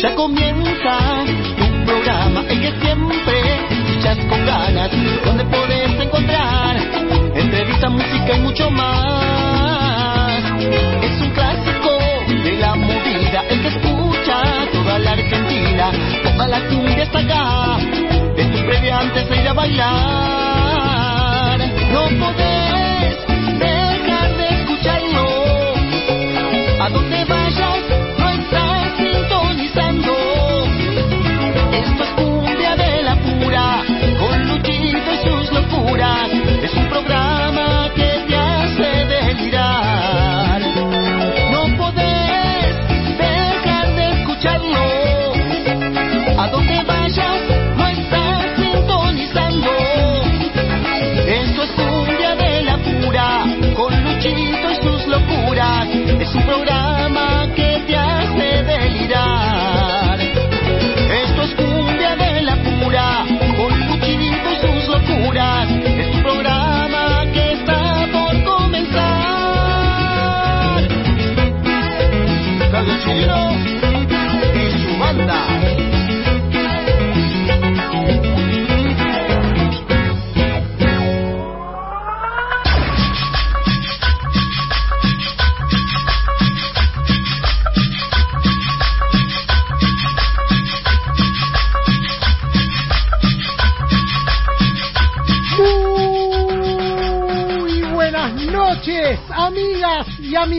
Ya comienza tu programa, el que siempre escuchas con ganas, donde puedes encontrar entrevista, música y mucho más. Es un clásico de la movida, el que escucha toda la Argentina, toda la cumbia está acá, es tu previa antes de ir a bailar. No podés dejar de escucharlo, a donde vayas Es un programa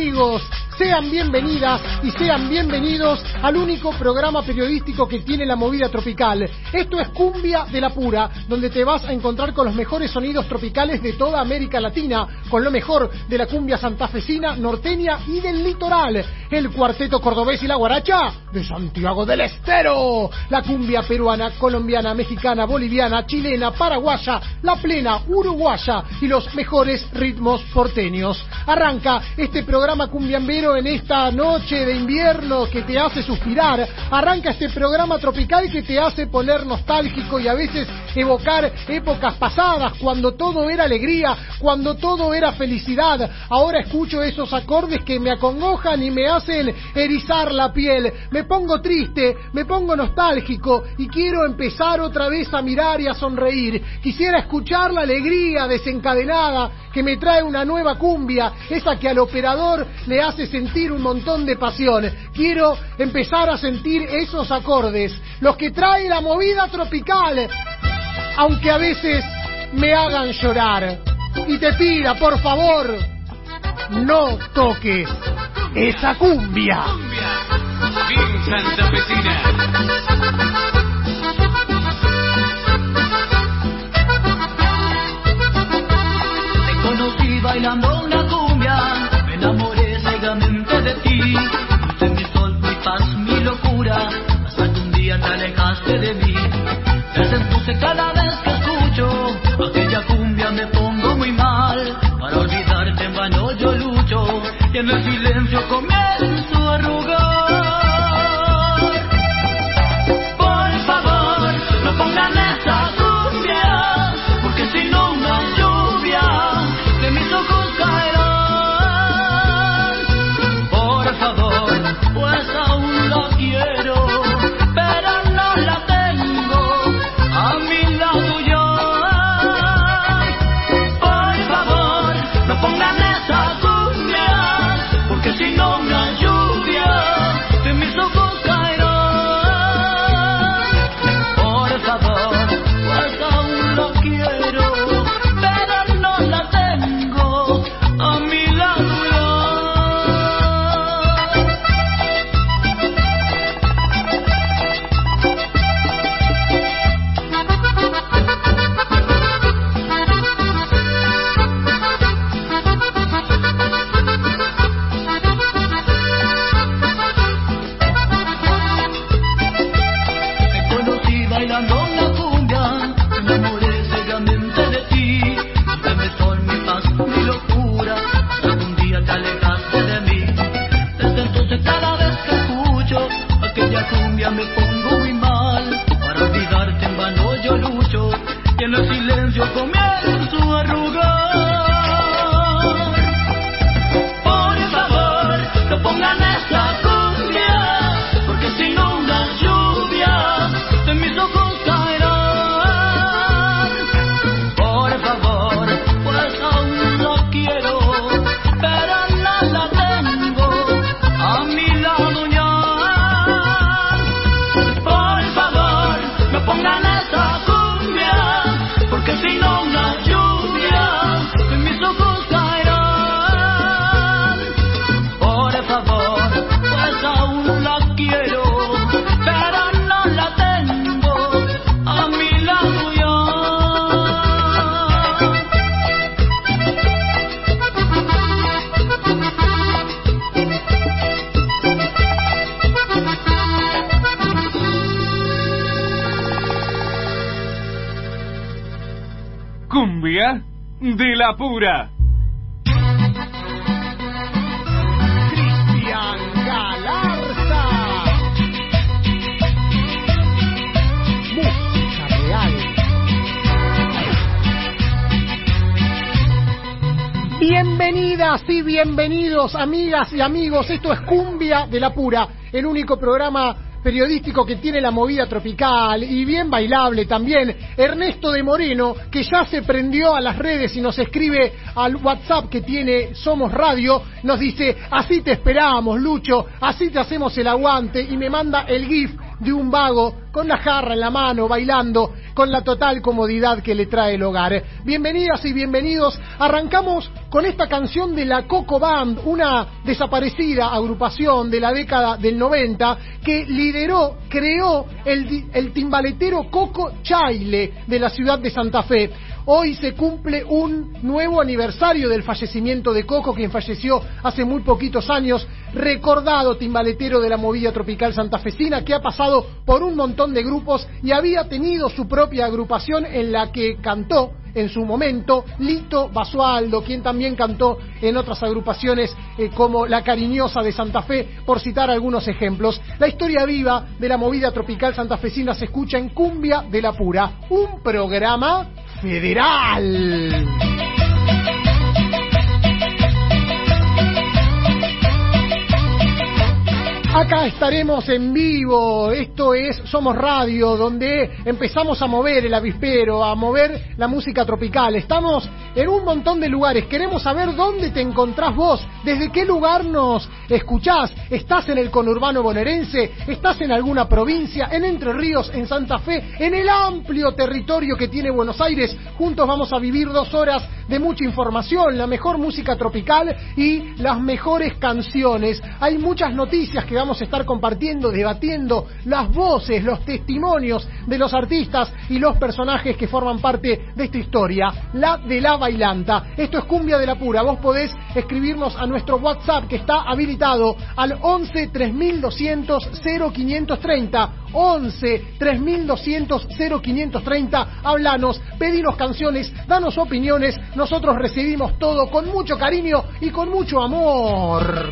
amigos. Sean bienvenidas y sean bienvenidos al único programa periodístico que tiene la movida tropical. Esto es Cumbia de la Pura, donde te vas a encontrar con los mejores sonidos tropicales de toda América Latina, con lo mejor de la cumbia santafesina, norteña y del litoral. El cuarteto cordobés y la guaracha de Santiago del Estero. La cumbia peruana, colombiana, mexicana, boliviana, chilena, paraguaya, la plena, uruguaya y los mejores ritmos porteños. Arranca este programa cumbiambero en esta noche de invierno que te hace suspirar. Arranca este programa tropical que te hace poner nostálgico y a veces evocar épocas pasadas, cuando todo era alegría, cuando todo era felicidad. Ahora escucho esos acordes que me acongojan y me hacen erizar la piel. Me pongo triste, me pongo nostálgico y quiero empezar otra vez a mirar y a sonreír. Quisiera escuchar la alegría desencadenada que me trae una nueva cumbia, esa que al operador le hace sentir un montón de pasión. Quiero empezar a sentir esos acordes, los que trae la movida tropical, aunque a veces me hagan llorar. Y te pida, por favor, no toques esa cumbia. Te conocí bailando bienvenidos, amigas y amigos. Esto es Cumbia de la Pura, el único programa periodístico que tiene la movida tropical y bien bailable también. Ernesto de Moreno, que ya se prendió a las redes y nos escribe al WhatsApp que tiene Somos Radio, nos dice, así te esperamos, Lucho, así te hacemos el aguante y me manda el GIF de un vago con la jarra en la mano, bailando, con la total comodidad que le trae el hogar. Bienvenidas y bienvenidos. Arrancamos con esta canción de la Coco Band, una desaparecida agrupación de la década del 90 que lideró, creó el, el timbaletero Coco Chaile de la ciudad de Santa Fe. Hoy se cumple un nuevo aniversario del fallecimiento de Coco, quien falleció hace muy poquitos años, recordado timbaletero de la movida tropical santafesina, que ha pasado por un montón de grupos y había tenido su propia agrupación en la que cantó en su momento Lito Basualdo, quien también cantó en otras agrupaciones eh, como La Cariñosa de Santa Fe, por citar algunos ejemplos. La historia viva de la movida tropical santafesina se escucha en Cumbia de la Pura, un programa federal. Acá estaremos en vivo, esto es Somos Radio, donde empezamos a mover el avispero, a mover la música tropical. Estamos en un montón de lugares, queremos saber dónde te encontrás vos, desde qué lugar nos escuchás. ¿Estás en el conurbano bonaerense? ¿Estás en alguna provincia? ¿En Entre Ríos? ¿En Santa Fe? ¿En el amplio territorio que tiene Buenos Aires? Juntos vamos a vivir dos horas de mucha información, la mejor música tropical y las mejores canciones. Hay muchas noticias que vamos a estar compartiendo, debatiendo las voces, los testimonios de los artistas y los personajes que forman parte de esta historia, la de la bailanta. Esto es Cumbia de la Pura. Vos podés escribirnos a nuestro WhatsApp que está habilitado al 11 3200 0530. 11 3200 0530. Hablanos, pedinos canciones, danos opiniones. Nosotros recibimos todo con mucho cariño y con mucho amor.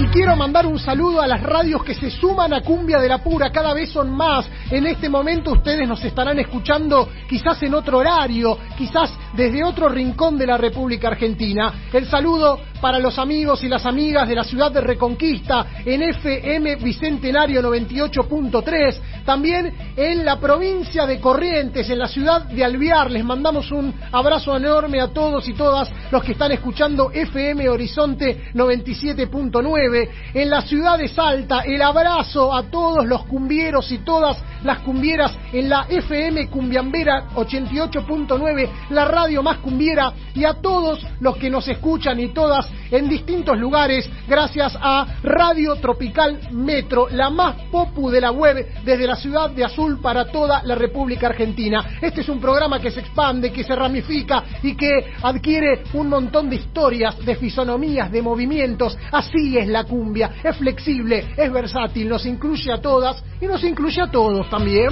Y quiero mandar un saludo a las radios que se suman a Cumbia de la Pura, cada vez son más. En este momento ustedes nos estarán escuchando quizás en otro horario, quizás desde otro rincón de la República Argentina. El saludo para los amigos y las amigas de la ciudad de Reconquista en FM Bicentenario 98.3, también en la provincia de Corrientes, en la ciudad de Alvear. Les mandamos un abrazo enorme a todos y todas los que están escuchando FM Horizonte 97.9. En la ciudad de Salta, el abrazo a todos los cumbieros y todas las cumbieras en la FM Cumbiambera 88.9, la radio más cumbiera, y a todos los que nos escuchan y todas en distintos lugares, gracias a Radio Tropical Metro, la más popu de la web desde la ciudad de Azul para toda la República Argentina. Este es un programa que se expande, que se ramifica y que adquiere un montón de historias, de fisonomías, de movimientos. Así es la cumbia, es flexible, es versátil, nos incluye a todas y nos incluye a todos también.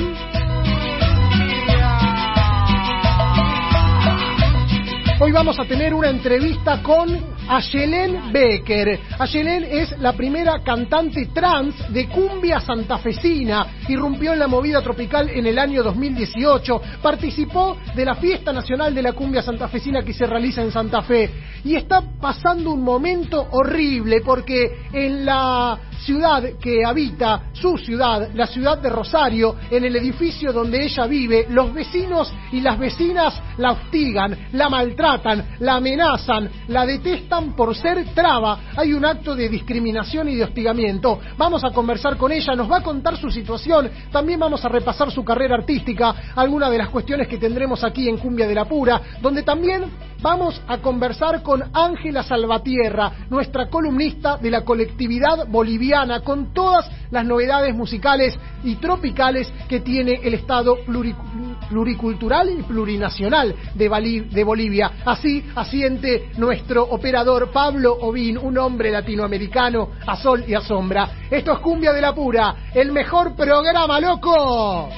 Hoy vamos a tener una entrevista con Ayelen Becker. Ayelen es la primera cantante trans de cumbia santafesina. Irrumpió en la movida tropical en el año 2018. Participó de la fiesta nacional de la cumbia santafesina que se realiza en Santa Fe. Y está pasando un momento horrible porque en la ciudad que habita, su ciudad, la ciudad de Rosario, en el edificio donde ella vive, los vecinos y las vecinas la hostigan, la maltratan, la amenazan, la detestan por ser traba. Hay un acto de discriminación y de hostigamiento. Vamos a conversar con ella, nos va a contar su situación, también vamos a repasar su carrera artística, algunas de las cuestiones que tendremos aquí en Cumbia de la Pura, donde también vamos a conversar con Ángela Salvatierra, nuestra columnista de la colectividad boliviana con todas las novedades musicales y tropicales que tiene el Estado pluri- pluricultural y plurinacional de, de Bolivia. Así asiente nuestro operador Pablo Ovín, un hombre latinoamericano a sol y a sombra. Esto es Cumbia de la Pura, el mejor programa, loco.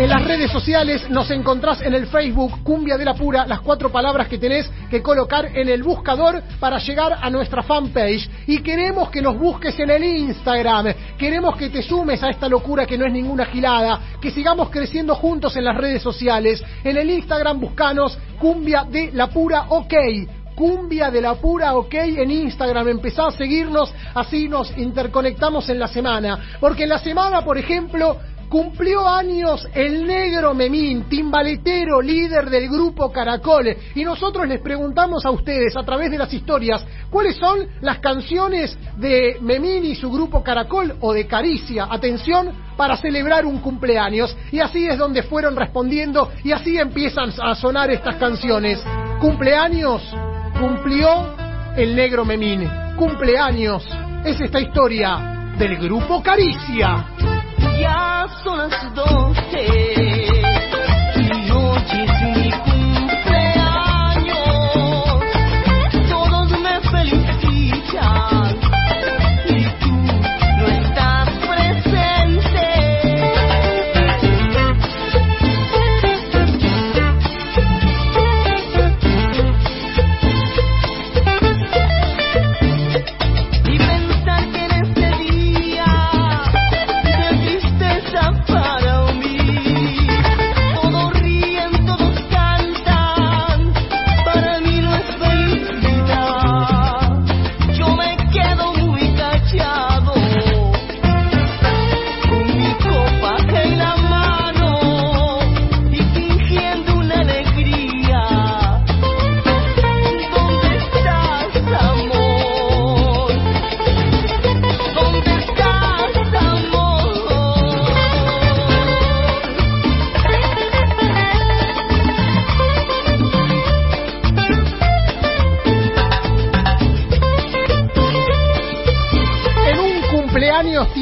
En las redes sociales nos encontrás en el Facebook Cumbia de la Pura, las cuatro palabras que tenés que colocar en el buscador para llegar a nuestra fanpage. Y queremos que nos busques en el Instagram. Queremos que te sumes a esta locura que no es ninguna gilada. Que sigamos creciendo juntos en las redes sociales. En el Instagram buscanos Cumbia de la Pura OK. Cumbia de la Pura OK en Instagram. Empezá a seguirnos, así nos interconectamos en la semana. Porque en la semana, por ejemplo, cumplió años el negro Memín, timbaletero, líder del grupo Caracol. Y nosotros les preguntamos a ustedes a través de las historias cuáles son las canciones de Memín y su grupo Caracol o de Caricia. Atención para celebrar un cumpleaños. Y así es donde fueron respondiendo y así empiezan a sonar estas canciones. Cumpleaños cumplió el negro Memín. Cumpleaños es esta historia del grupo Caricia. Ya son las doce,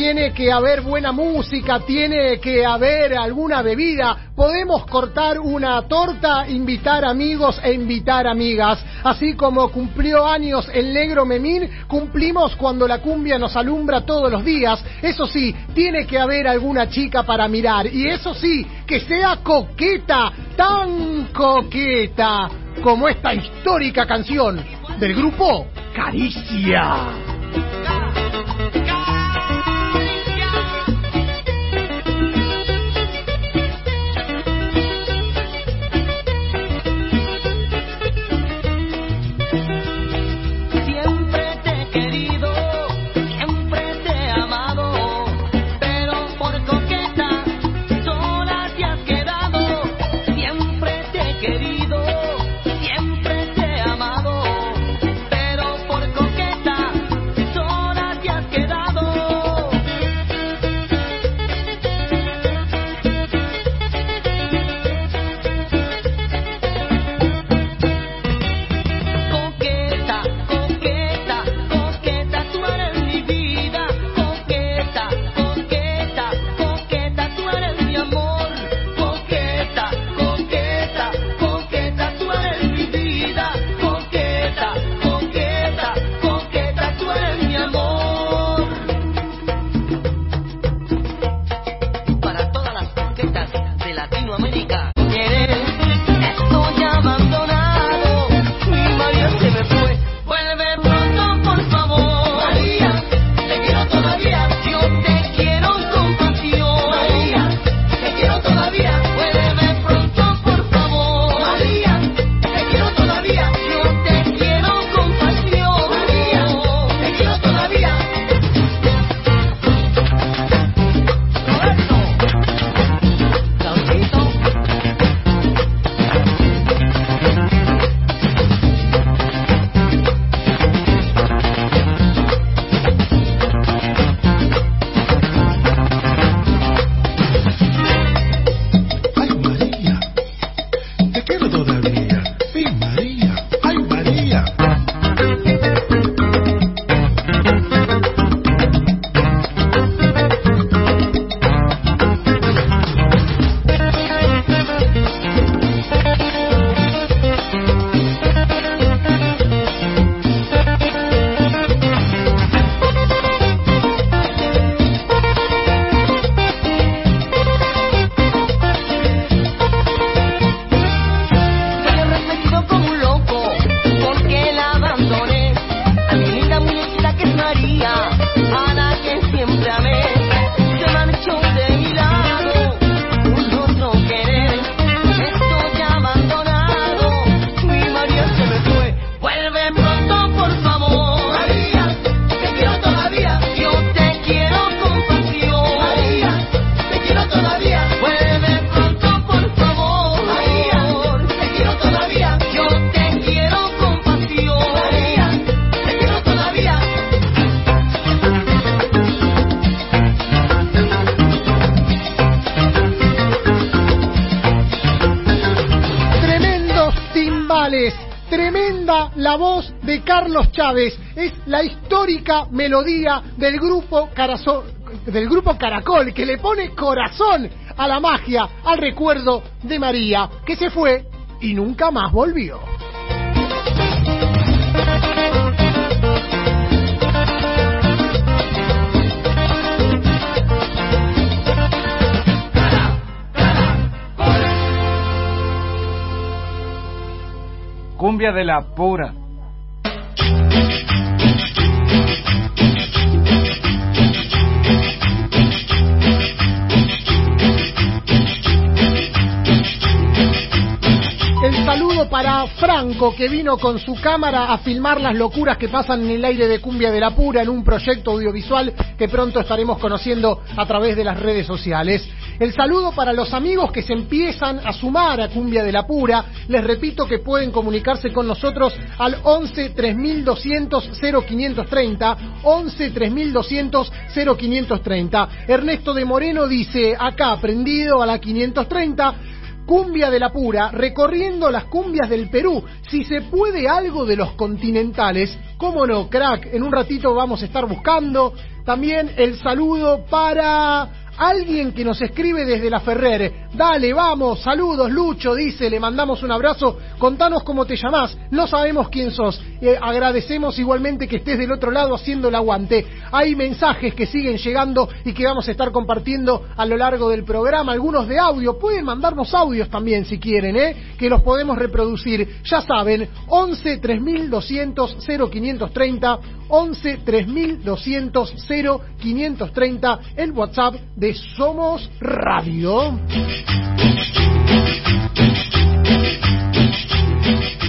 tiene que haber buena música, tiene que haber alguna bebida. Podemos cortar una torta, invitar amigos e invitar amigas. Así como cumplió años el negro Memín, cumplimos cuando la cumbia nos alumbra todos los días. Eso sí, tiene que haber alguna chica para mirar. Y eso sí, que sea coqueta, tan coqueta como esta histórica canción del grupo Caricia. De Carlos Chávez. Es la histórica melodía del grupo, Carazo- del grupo Caracol que le pone corazón a la magia, al recuerdo de María, que se fue y nunca más volvió. Cumbia de la pura. El saludo para Franco, que vino con su cámara a filmar las locuras que pasan en el aire de Cumbia de la Pura en un proyecto audiovisual que pronto estaremos conociendo a través de las redes sociales. El saludo para los amigos que se empiezan a sumar a Cumbia de la Pura. Les repito que pueden comunicarse con nosotros al 11 3200 0530, 11 3200 0530. Ernesto de Moreno dice, acá aprendido a la 530, Cumbia de la Pura, recorriendo las cumbias del Perú. Si se puede algo de los continentales, cómo no, crack. En un ratito vamos a estar buscando. También el saludo para alguien que nos escribe desde la Ferrer. Dale, vamos, saludos, Lucho, dice, le mandamos un abrazo. Contanos cómo te llamás, no sabemos quién sos. Eh, agradecemos igualmente que estés del otro lado haciendo el aguante. Hay mensajes que siguen llegando y que vamos a estar compartiendo a lo largo del programa, algunos de audio. Pueden mandarnos audios también si quieren, ¿eh? que los podemos reproducir. Ya saben, 11 3200 0530, 11 3200 0530, el WhatsApp de Somos Radio.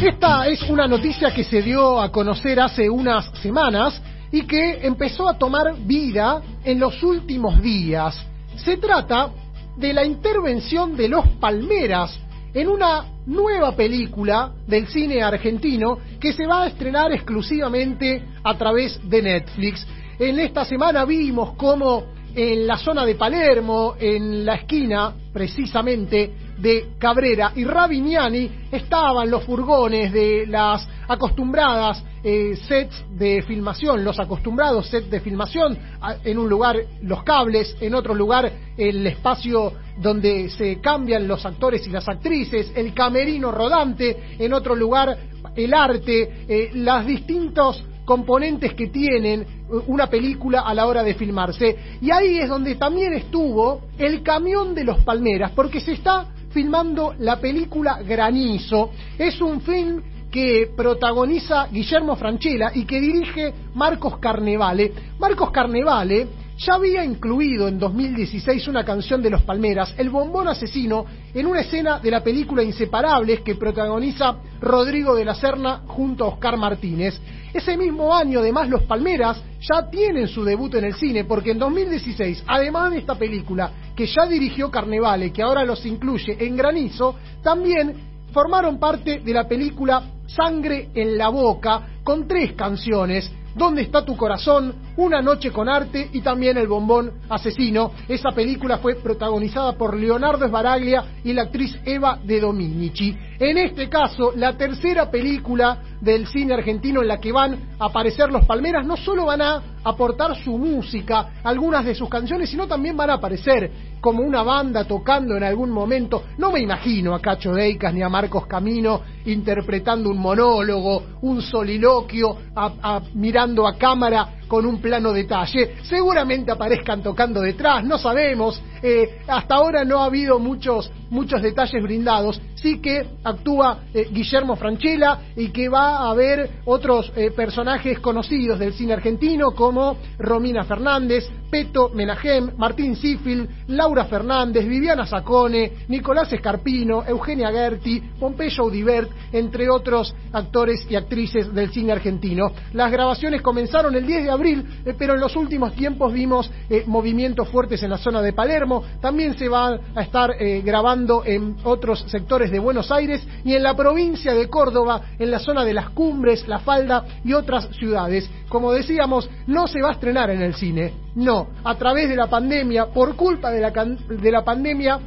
Esta es una noticia que se dio a conocer hace unas semanas y que empezó a tomar vida en los últimos días. Se trata de la intervención de los Palmeras en una nueva película del cine argentino que se va a estrenar exclusivamente a través de Netflix. En esta semana vimos cómo en la zona de Palermo, en la esquina precisamente de Cabrera. Y Ravignani, estaban los furgones de las acostumbradas eh, sets de filmación, los acostumbrados sets de filmación, en un lugar los cables, en otro lugar el espacio donde se cambian los actores y las actrices, el camerino rodante, en otro lugar el arte, eh, las distintos componentes que tienen una película a la hora de filmarse. Y ahí es donde también estuvo el camión de los Palmeras, porque se está filmando la película Granizo. Es un film que protagoniza Guillermo Franchella y que dirige Marcos Carnevale. Marcos Carnevale ya había incluido en 2016 una canción de Los Palmeras, El Bombón Asesino, en una escena de la película Inseparables que protagoniza Rodrigo de la Serna junto a Oscar Martínez. Ese mismo año, además, Los Palmeras ya tienen su debut en el cine, porque en 2016, además de esta película que ya dirigió Carnevale, que ahora los incluye en Granizo, también formaron parte de la película Sangre en la Boca, con tres canciones. ¿Dónde está tu corazón? Una noche con arte y también El bombón asesino. Esa película fue protagonizada por Leonardo Sbaraglia y la actriz Eva de Dominici. En este caso, la tercera película del cine argentino en la que van a aparecer los Palmeras no solo van a aportar su música, algunas de sus canciones, sino también van a aparecer como una banda tocando en algún momento. No me imagino a Cacho Deicas ni a Marcos Camino interpretando un monólogo, un soliloquio, mirando a cámara con un plano detalle. Seguramente aparezcan tocando detrás, no sabemos. Eh, hasta ahora no ha habido muchos, muchos detalles brindados. Sí que actúa eh, Guillermo Franchella y que va a haber otros eh, personajes conocidos del cine argentino como Romina Fernández, Peto Menahem, Martín Sifil, Laura Fernández, Viviana Sacone, Nicolás Escarpino, Eugenia Gerti, Pompeyo Audibert, entre otros actores y actrices del cine argentino. Las grabaciones comenzaron el 10 de abril, eh, pero en los últimos tiempos vimos eh, movimientos fuertes en la zona de Palermo. También se va a estar eh, grabando en otros sectores de Buenos Aires y en la provincia de Córdoba, en la zona de las Cumbres, La Falda y otras ciudades. Como decíamos, no se va a estrenar en el cine. No, a través de la pandemia, por culpa de la pandemia,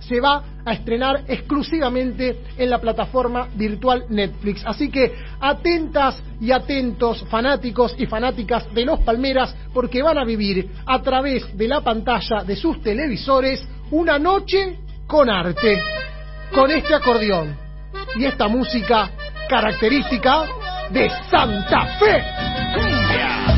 se va a estrenar exclusivamente en la plataforma virtual Netflix. Así que atentas y atentos fanáticos y fanáticas de los Palmeras porque van a vivir a través de la pantalla de sus televisores una noche con arte, con este acordeón y esta música característica de Santa Fe.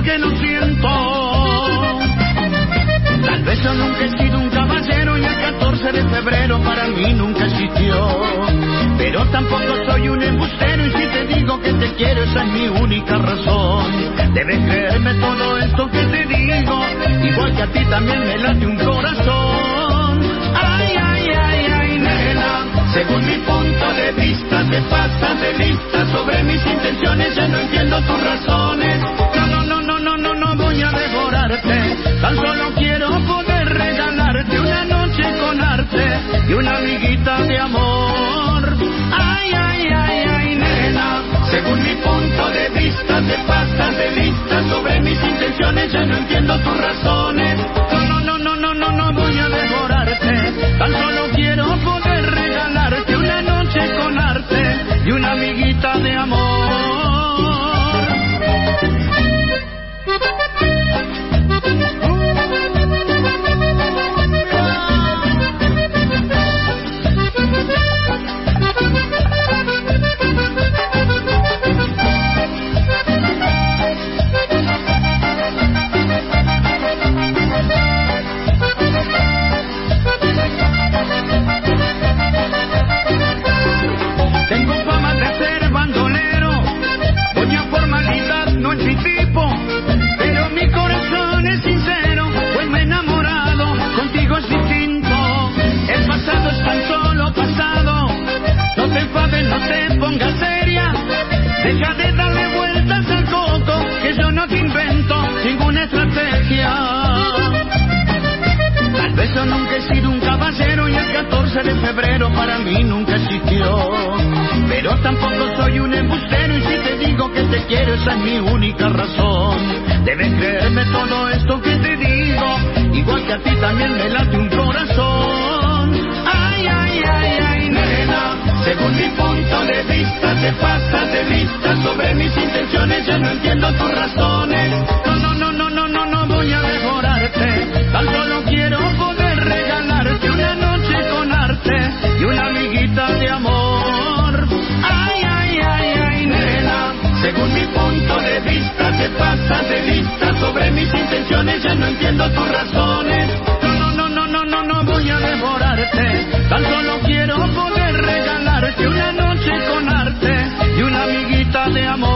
Porque no siento. Tal vez yo nunca he sido un caballero y el 14 de febrero para mí nunca existió. Pero tampoco soy un embustero y si te digo que te quiero esa es mi única razón. Debes creerme todo esto que te digo, igual que a ti también me late un corazón. Ay, ay, ay, ay, nena, según mi punto de vista te pasas de lista sobre mis intenciones, ya no entiendo tus razones. Tan solo quiero poder regalarte una noche con arte y una amiguita de amor. Ay, ay, ay, ay, nena, según mi punto de vista te pasas de lista sobre mis intenciones, ya no entiendo tus razones. No, no, no, no, no, no, no voy a devorarte, tan solo quiero poder regalarte una noche con arte y una amiguita de amor. Yo nunca he sido un caballero y el 14 de febrero para mí nunca existió. Pero tampoco soy un embustero y si te digo que te quiero esa es mi única razón. Debes creerme todo esto que te digo, igual que a ti también me late un corazón. Ay, ay, ay, ay, nena, según mi punto de vista te pasas de vista sobre mis intenciones, ya no entiendo tus razones. No, no, no, no, no, no, no voy a devorarte, tan solo quiero poder regalarte una noche con arte y una amiguita de amor. Ay, ay, ay, ay, nena, según mi punto de vista te pasas de vista sobre mis intenciones, ya no entiendo tus razones. No, no, no, no, no, no, no voy a devorarte, tan solo quiero poder regalarte una noche con arte y una amiguita de amor.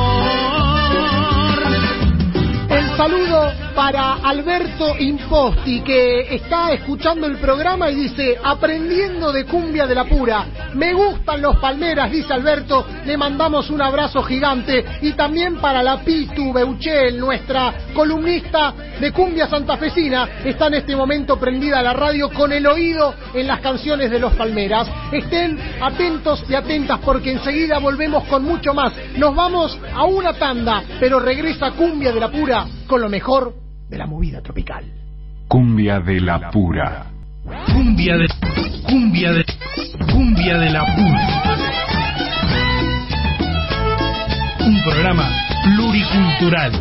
El saludo para Alberto Imposti, que está escuchando el programa y dice, aprendiendo de cumbia de la pura. Me gustan los palmeras, dice Alberto. Le mandamos un abrazo gigante. Y también para la Pitu Beuchel, nuestra columnista de cumbia santafesina, está en este momento prendida a la radio con el oído en las canciones de los palmeras. Estén atentos y atentas porque enseguida volvemos con mucho más. Nos vamos a una tanda, pero regresa cumbia de la pura con lo mejor de la movida tropical. Cumbia de la pura. Cumbia de cumbia de cumbia de la pura. Un programa pluricultural.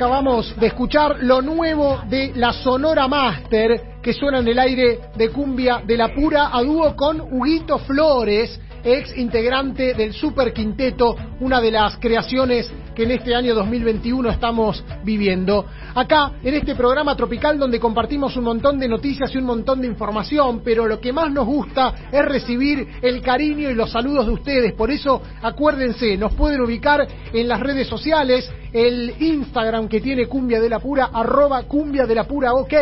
Acabamos de escuchar lo nuevo de la Sonora Master que suena en el aire de Cumbia de la Pura a dúo con Huguito Flores, ex integrante del Super Quinteto, una de las creaciones que en este año 2021 estamos viviendo. Acá, en este programa tropical donde compartimos un montón de noticias y un montón de información, pero lo que más nos gusta es recibir el cariño y los saludos de ustedes. Por eso, acuérdense, nos pueden ubicar en las redes sociales, el Instagram que tiene Cumbia de la Pura, arroba Cumbia de la Pura OK,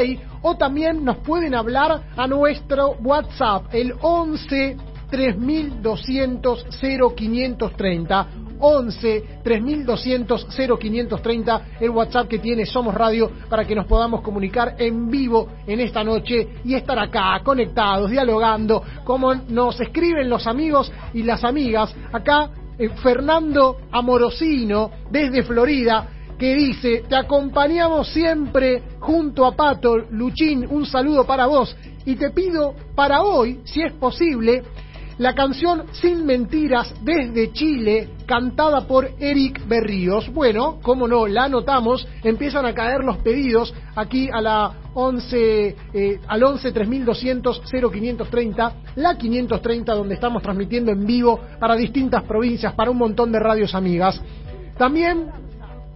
o también nos pueden hablar a nuestro WhatsApp, el 11 3200 0530 11 3200 0530 el WhatsApp que tiene Somos Radio para que nos podamos comunicar en vivo en esta noche y estar acá conectados, dialogando, como nos escriben los amigos y las amigas. Acá eh, Fernando Amorosino desde Florida que dice, te acompañamos siempre junto a Pato, Luchín, un saludo para vos y te pido para hoy, si es posible, la canción Sin Mentiras desde Chile, cantada por Eric Berríos. Bueno, como no, la anotamos, empiezan a caer los pedidos aquí a la 11, eh, al 11 3200 0530, la 530 donde estamos transmitiendo en vivo para distintas provincias, para un montón de radios amigas. También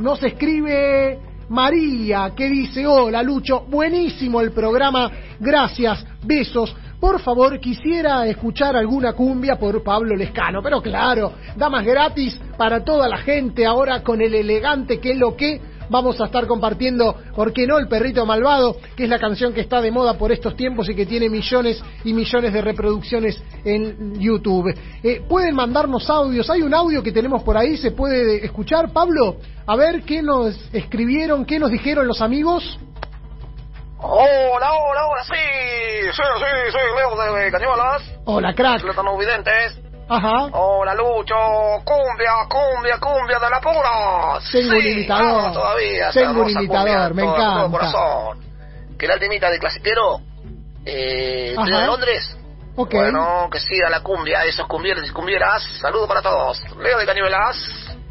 nos escribe María que dice, hola Lucho, buenísimo el programa, gracias, besos. Por favor, quisiera escuchar alguna cumbia por Pablo Lescano, pero claro, damas gratis para toda la gente ahora con el elegante que lo que vamos a estar compartiendo, ¿por qué no? El perrito malvado, que es la canción que está de moda por estos tiempos y que tiene millones y millones de reproducciones en YouTube. Eh, Pueden mandarnos audios, hay un audio que tenemos por ahí, se puede escuchar, Pablo, a ver qué nos escribieron, qué nos dijeron los amigos. Hola, hola, hola, sí, sí, sí, soy Leo de Cañuelas, Hola, crack. Letano Videntes. Ajá. Hola, Lucho, cumbia, cumbia, cumbia de la pura. Tengo un Sí, imitador. vamos todavía. Tengo un imitador, me todo- todo encanta. corazón. Que la temita de clasiquero, eh, Ajá. de Londres. Ok. Bueno, que siga la cumbia, esos cumbieros y cumbieras. Saludos para todos. Leo de Cañuelas.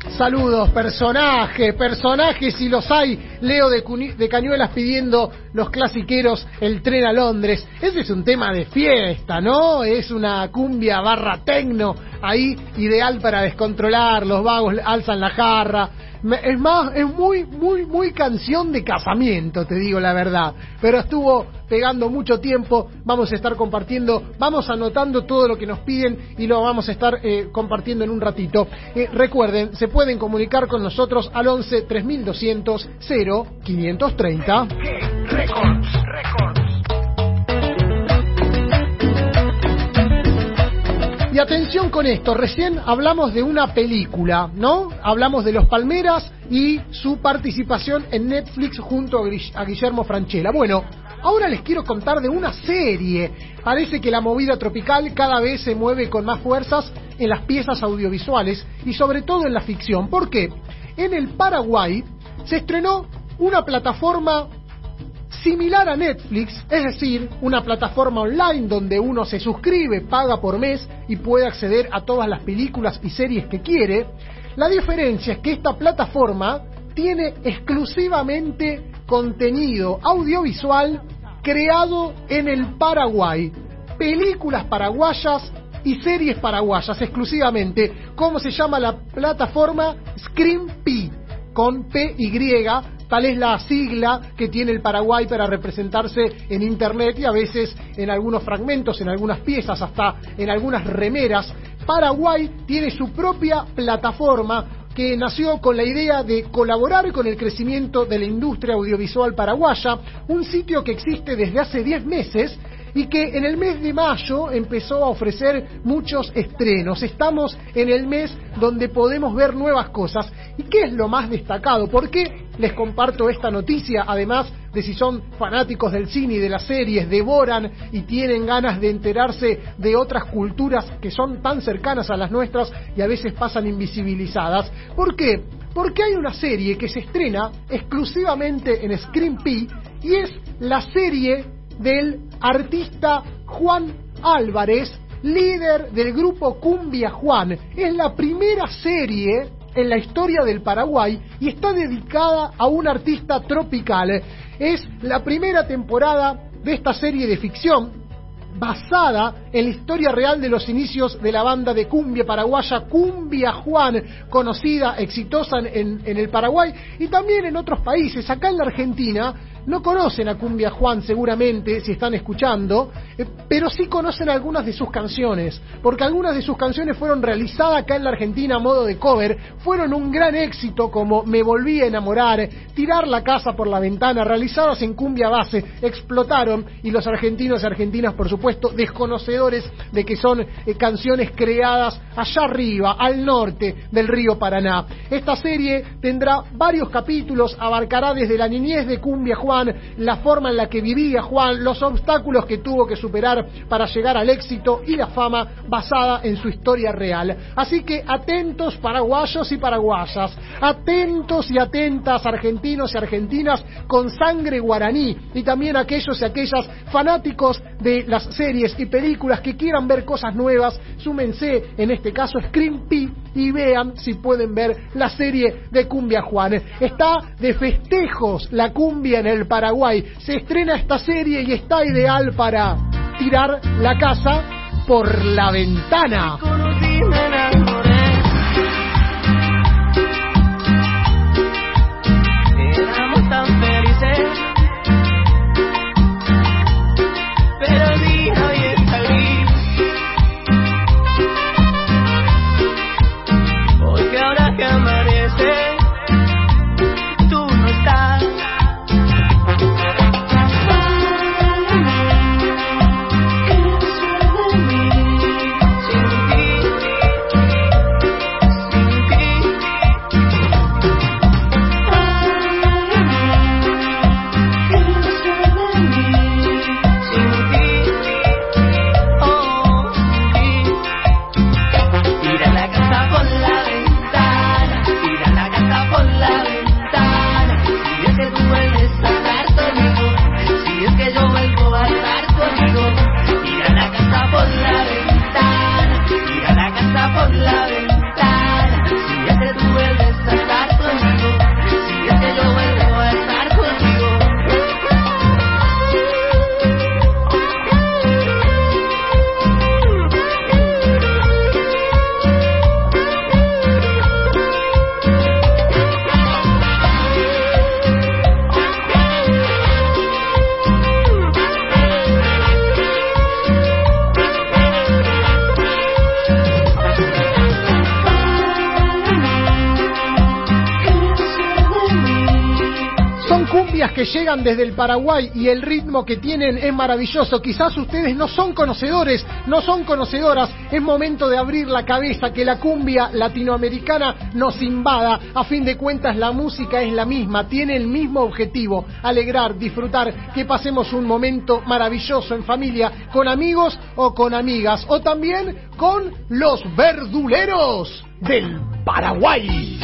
Saludos, personajes, personajes si los hay. Leo de, Cañuelas pidiendo los clasiqueros El tren a Londres. Ese es un tema de fiesta, ¿no? Es una cumbia barra tecno ahí, ideal para descontrolar. Los vagos alzan la jarra. Es más, es muy, muy, muy canción de casamiento, te digo la verdad. Pero estuvo pegando mucho tiempo. Vamos a estar compartiendo, vamos anotando todo lo que nos piden y lo vamos a estar eh, compartiendo en un ratito. Eh, recuerden, se pueden comunicar con nosotros al 11 3200 0 530. Y atención con esto, recién hablamos de una película, ¿no? Hablamos de Los Palmeras y su participación en Netflix junto a Guillermo Franchella. Bueno, ahora les quiero contar de una serie. Parece que la movida tropical cada vez se mueve con más fuerzas en las piezas audiovisuales y sobre todo en la ficción. ¿Por qué? En el Paraguay se estrenó una plataforma similar a Netflix, es decir, una plataforma online donde uno se suscribe, paga por mes y puede acceder a todas las películas y series que quiere. La diferencia es que esta plataforma tiene exclusivamente contenido audiovisual creado en el Paraguay, películas paraguayas y series paraguayas exclusivamente. ¿Cómo se llama la plataforma? Scream P con PY, tal es la sigla que tiene el Paraguay para representarse en Internet y a veces en algunos fragmentos, en algunas piezas, hasta en algunas remeras. Paraguay tiene su propia plataforma que nació con la idea de colaborar con el crecimiento de la industria audiovisual paraguaya, un sitio que existe desde hace 10 meses y que en el mes de mayo empezó a ofrecer muchos estrenos. Estamos en el mes donde podemos ver nuevas cosas. ¿Y qué es lo más destacado? ¿Por qué les comparto esta noticia? Además de si son fanáticos del cine y de las series, devoran y tienen ganas de enterarse de otras culturas que son tan cercanas a las nuestras y a veces pasan invisibilizadas. ¿Por qué? Porque hay una serie que se estrena exclusivamente en Screen P y es la serie del artista Juan Álvarez, líder del grupo Cumbia Juan. Es la primera serie en la historia del Paraguay y está dedicada a un artista tropical. Es la primera temporada de esta serie de ficción basada en la historia real de los inicios de la banda de cumbia paraguaya Cumbia Juan, conocida, exitosa en, en el Paraguay y también en otros países. Acá en la Argentina no conocen a Cumbia Juan seguramente si están escuchando, eh, pero sí conocen algunas de sus canciones, porque algunas de sus canciones fueron realizadas acá en la Argentina a modo de cover, fueron un gran éxito como Me volví a enamorar, Tirar la casa por la ventana, realizadas en cumbia base, explotaron y los argentinos y argentinas, por supuesto, desconocedores de que son eh, canciones creadas allá arriba, al norte del río Paraná. Esta serie tendrá varios capítulos, abarcará desde la niñez de Cumbia Juan, la forma en la que vivía Juan, los obstáculos que tuvo que superar para llegar al éxito y la fama basada en su historia real. Así que atentos paraguayos y paraguayas, atentos y atentas argentinos y argentinas con sangre guaraní y también aquellos y aquellas fanáticos de las series y películas que quieran ver cosas nuevas, súmense en este caso Scream y vean si pueden ver la serie de Cumbia Juan. Está de festejos la cumbia en el Paraguay. Se estrena esta serie y está ideal para tirar la casa por la ventana. Que llegan desde el Paraguay y el ritmo que tienen es maravilloso. Quizás ustedes no son conocedores, no son conocedoras. Es momento de abrir la cabeza, que la cumbia latinoamericana nos invada. A fin de cuentas, la música es la misma, tiene el mismo objetivo, alegrar, disfrutar, que pasemos un momento maravilloso en familia, con amigos o con amigas, o también con los verduleros del Paraguay.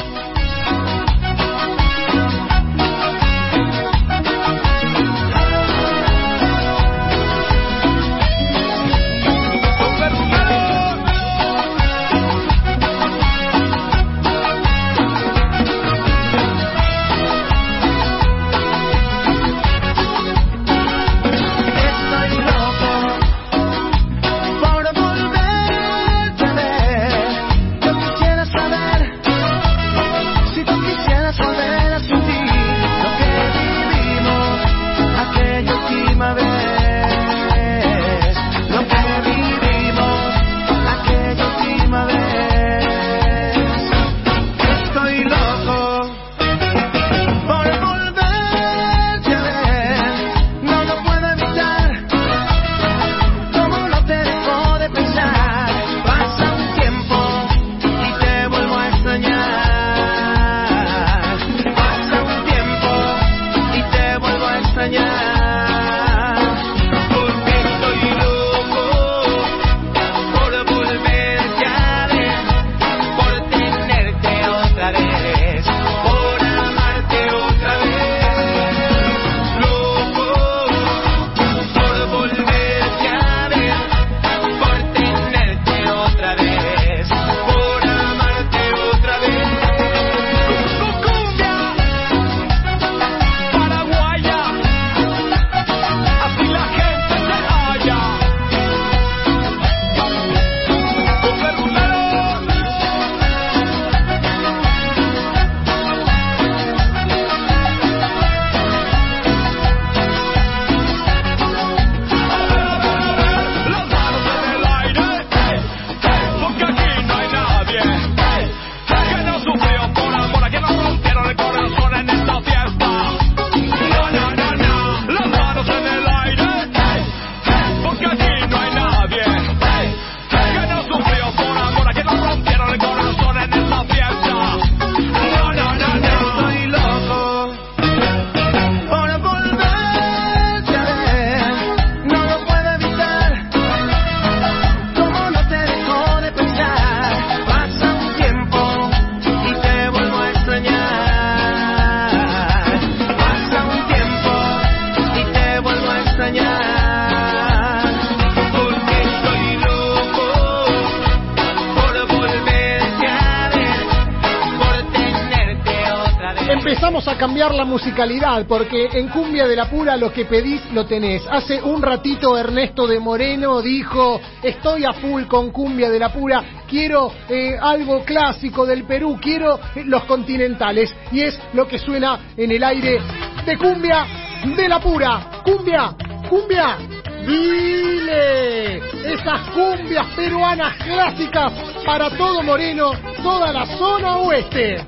La musicalidad, porque en Cumbia de la Pura lo que pedís lo tenés. Hace un ratito Ernesto de Moreno dijo, estoy a full con Cumbia de la Pura, quiero eh, algo clásico del Perú, quiero eh, los continentales. Y es lo que suena en el aire de Cumbia de la Pura. Cumbia, cumbia, dile. Esas cumbias peruanas clásicas para todo Moreno, toda la zona oeste.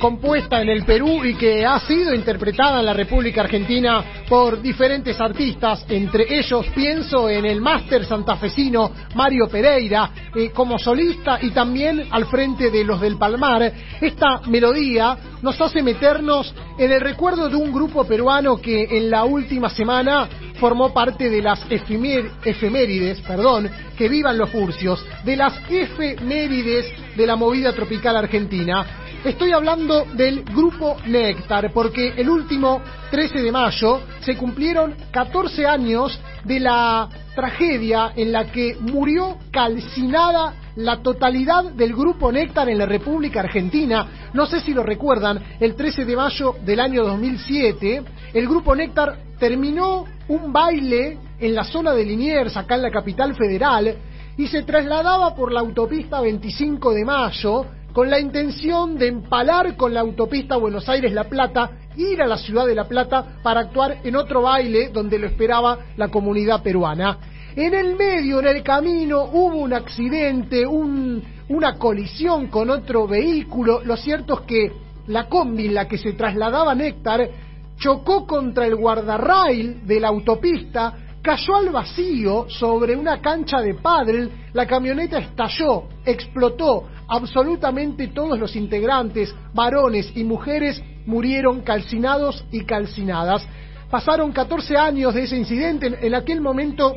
Compuesta en el Perú y que ha sido interpretada en la República Argentina por diferentes artistas, entre ellos pienso en el máster santafesino Mario Pereira eh, como solista y también al frente de los del Palmar. Esta melodía nos hace meternos en el recuerdo de un grupo peruano que en la última semana formó parte de las efemérides, perdón, que vivan los furcios, de las efemérides de la movida tropical argentina. Estoy hablando del grupo Néctar, porque el último 13 de mayo se cumplieron 14 años de la tragedia en la que murió calcinada la totalidad del grupo Néctar en la República Argentina. No sé si lo recuerdan, el 13 de mayo del año 2007, el grupo Néctar terminó un baile en la zona de Liniers, acá en la capital federal, y se trasladaba por la autopista 25 de mayo con la intención de empalar con la autopista Buenos Aires-La Plata, ir a la ciudad de La Plata para actuar en otro baile donde lo esperaba la comunidad peruana. En el medio, en el camino, hubo un accidente, un- una colisión con otro vehículo. Lo cierto es que la combi en la que se trasladaba Néctar chocó contra el guardarrail de la autopista, cayó al vacío sobre una cancha de pádel, la camioneta estalló, explotó, absolutamente todos los integrantes, varones y mujeres, murieron calcinados y calcinadas. Pasaron 14 años de ese incidente, en- en aquel momento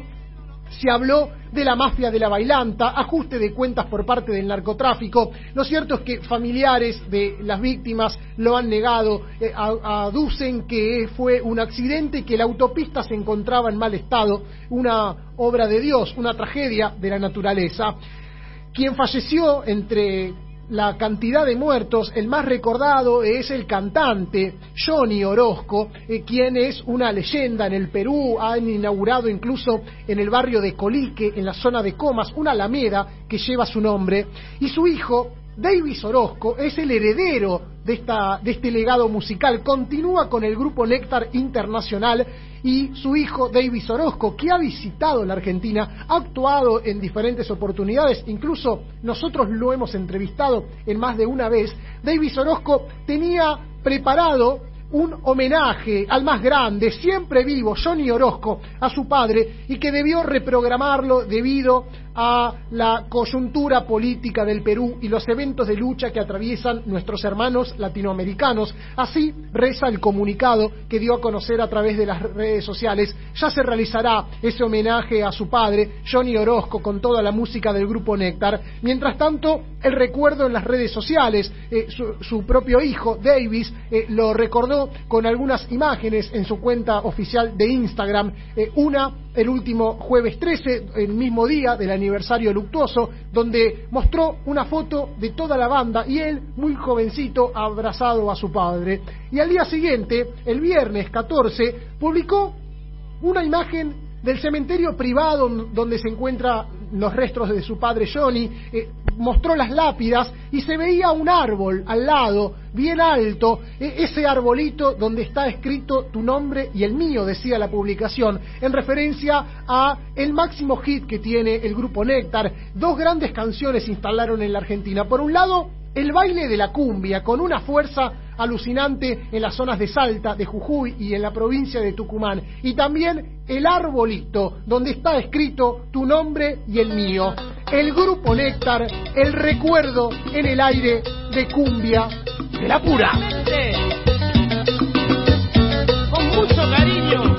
se habló de la mafia de la bailanta, ajuste de cuentas por parte del narcotráfico. Lo cierto es que familiares de las víctimas lo han negado, eh, aducen que fue un accidente y que la autopista se encontraba en mal estado, una obra de Dios, una tragedia de la naturaleza. Quien falleció entre la cantidad de muertos, el más recordado es el cantante Johnny Orozco, eh, quien es una leyenda en el Perú, han inaugurado incluso en el barrio de Colique, en la zona de Comas, una alameda que lleva su nombre, y su hijo, Davis Orozco es el heredero de, esta, de este legado musical. Continúa con el grupo Néctar Internacional y su hijo Davis Orozco, que ha visitado la Argentina, ha actuado en diferentes oportunidades, incluso nosotros lo hemos entrevistado en más de una vez. Davis Orozco tenía preparado un homenaje al más grande, siempre vivo, Johnny Orozco, a su padre, y que debió reprogramarlo debido a la coyuntura política del Perú y los eventos de lucha que atraviesan nuestros hermanos latinoamericanos. Así reza el comunicado que dio a conocer a través de las redes sociales. Ya se realizará ese homenaje a su padre, Johnny Orozco, con toda la música del grupo Néctar. Mientras tanto, el recuerdo en las redes sociales, eh, su, propio hijo, Davis, eh, lo recordó con algunas imágenes en su cuenta oficial de Instagram. Eh, una el último jueves 13, el mismo día del aniversario luctuoso, donde mostró una foto de toda la banda y él, muy jovencito, abrazado a su padre. Y al día siguiente, el viernes 14, publicó una imagen del cementerio privado donde se encuentran los restos de su padre Johnny, eh, mostró las lápidas y se veía un árbol al lado, bien alto, eh, ese arbolito donde está escrito tu nombre y el mío, decía la publicación, en referencia a el máximo hit que tiene el grupo Néctar. Dos grandes canciones se instalaron en la Argentina. Por un lado, el baile de la cumbia, con una fuerza alucinante en las zonas de Salta, de Jujuy y en la provincia de Tucumán. Y también el arbolito, donde está escrito tu nombre y el mío. El grupo Néctar, el recuerdo en el aire de cumbia de la pura. Con mucho cariño.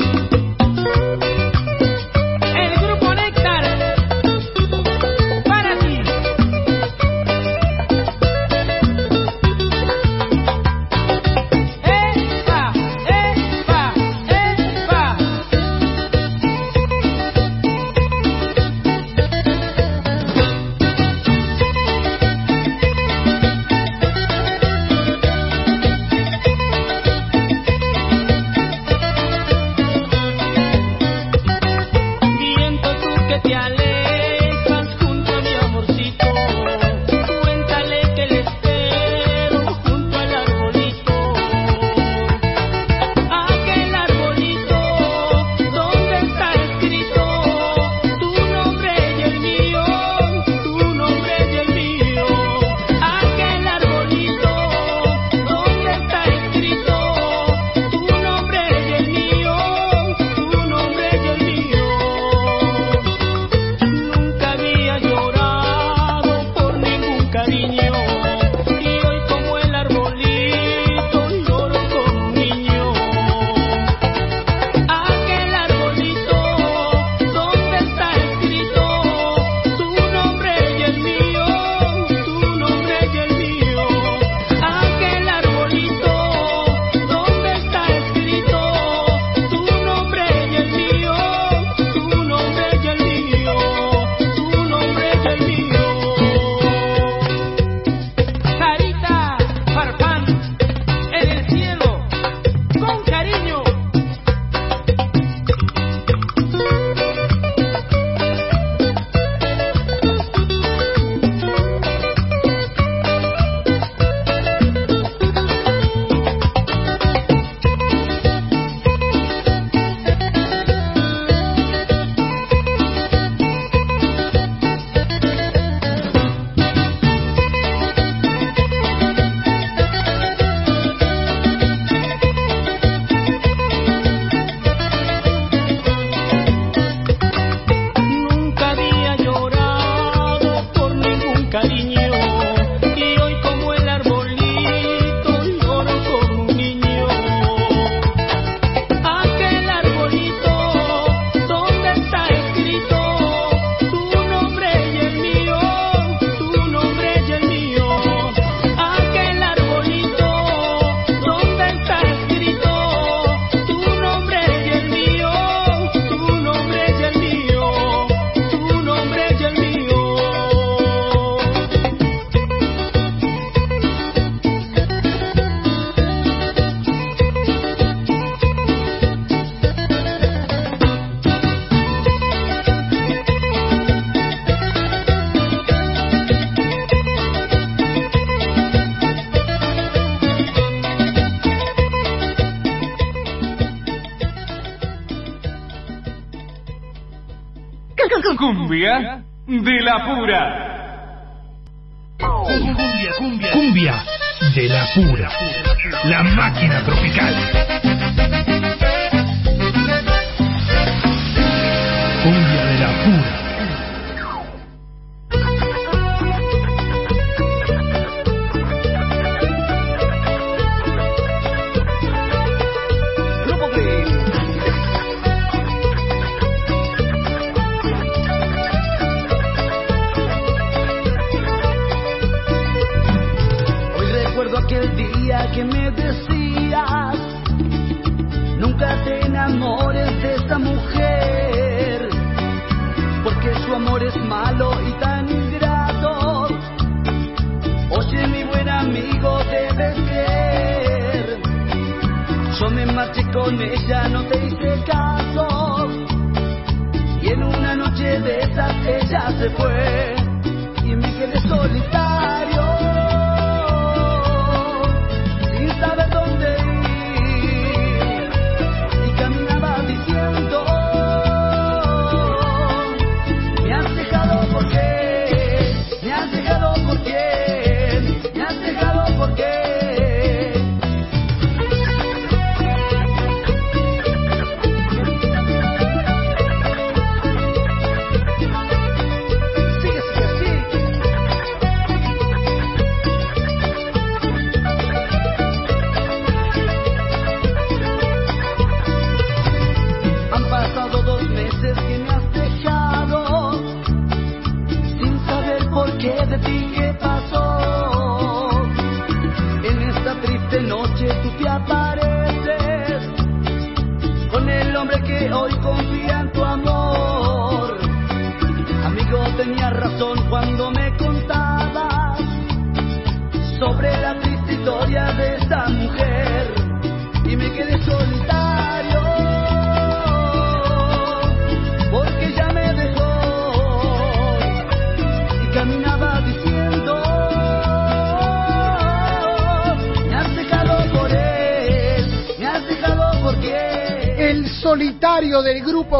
Cumbia de la pura. Cumbia, cumbia, cumbia de la pura. La máquina tropical. Cumbia de la pura.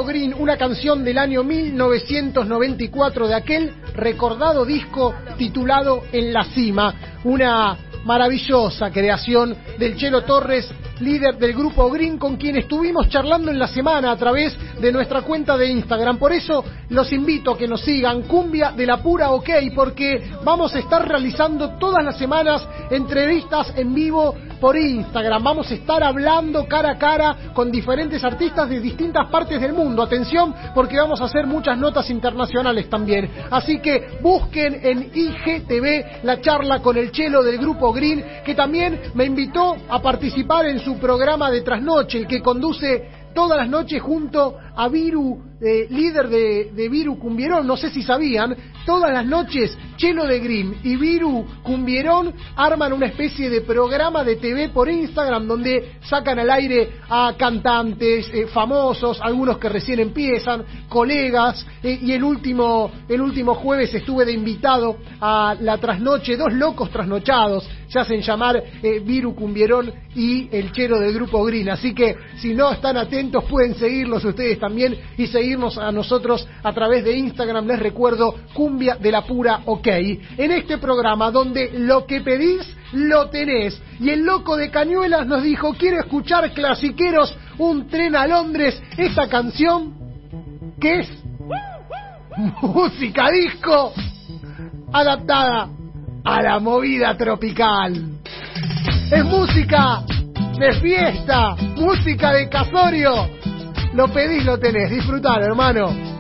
Green, una canción del año 1994 de aquel recordado disco titulado En la cima, una maravillosa creación del Chelo Torres, líder del grupo Green, con quien estuvimos charlando en la semana a través de nuestra cuenta de Instagram. Por eso los invito a que nos sigan, Cumbia de la Pura OK, porque vamos a estar realizando todas las semanas entrevistas en vivo por Instagram. Vamos a estar hablando cara a cara con diferentes artistas de distintas partes del mundo. Atención, porque vamos a hacer muchas notas internacionales también. Así que busquen en IGTV la charla con el chelo del grupo Green, que también me invitó a participar en su programa de trasnoche, el que conduce todas las noches junto a Viru, eh, líder de, Viru Cumbierón, no sé si sabían, todas las noches Chelo de Grimm y Viru Cumbierón arman una especie de programa de TV por Instagram donde sacan al aire a cantantes eh, famosos, algunos que recién empiezan, colegas, eh, y el último, el último jueves estuve de invitado a la trasnoche, dos locos trasnochados, se hacen llamar eh, Viru Cumbierón y el Chelo del Grupo Green, así que si no están atentos pueden seguirlos ustedes también y seguirnos a nosotros a través de Instagram, les recuerdo Cumbia de la Pura OK, en este programa donde lo que pedís lo tenés. Y el loco de Cañuelas nos dijo quiero escuchar clasiqueros un tren a Londres, esta canción que es música disco adaptada a la movida tropical. Es música de fiesta, música de casorio. Lo pedís, lo tenés. Disfrutar, hermano.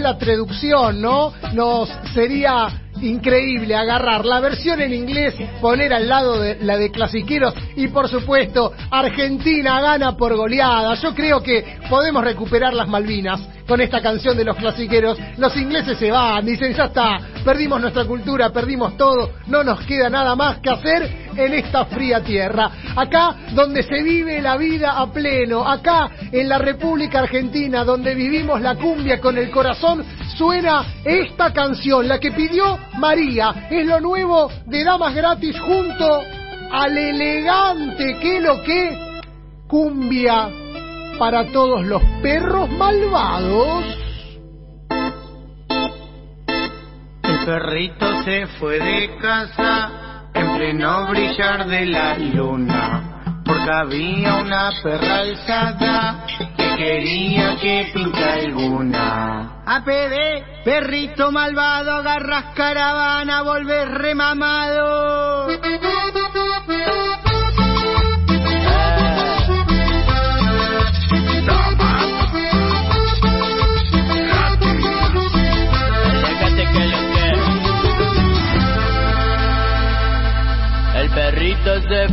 La traducción, ¿no? Nos sería increíble agarrar la versión en inglés, poner al lado de la de clasiqueros y por supuesto Argentina gana por goleada. Yo creo que podemos recuperar las Malvinas con esta canción de los clasiqueros. Los ingleses se van, dicen ya está, perdimos nuestra cultura, perdimos todo, no nos queda nada más que hacer en esta fría tierra. Acá donde se vive la vida a pleno, acá en la República Argentina donde vivimos la cumbia con el corazón, suena esta canción, la que pidió María. Es lo nuevo de Damas Gratis junto al elegante que lo que cumbia para todos los perros malvados. El perrito se fue de casa en pleno brillar de la luna, porque había una perra alzada que quería que pinta alguna. APD, perrito malvado, agarras caravana, volvés remamado.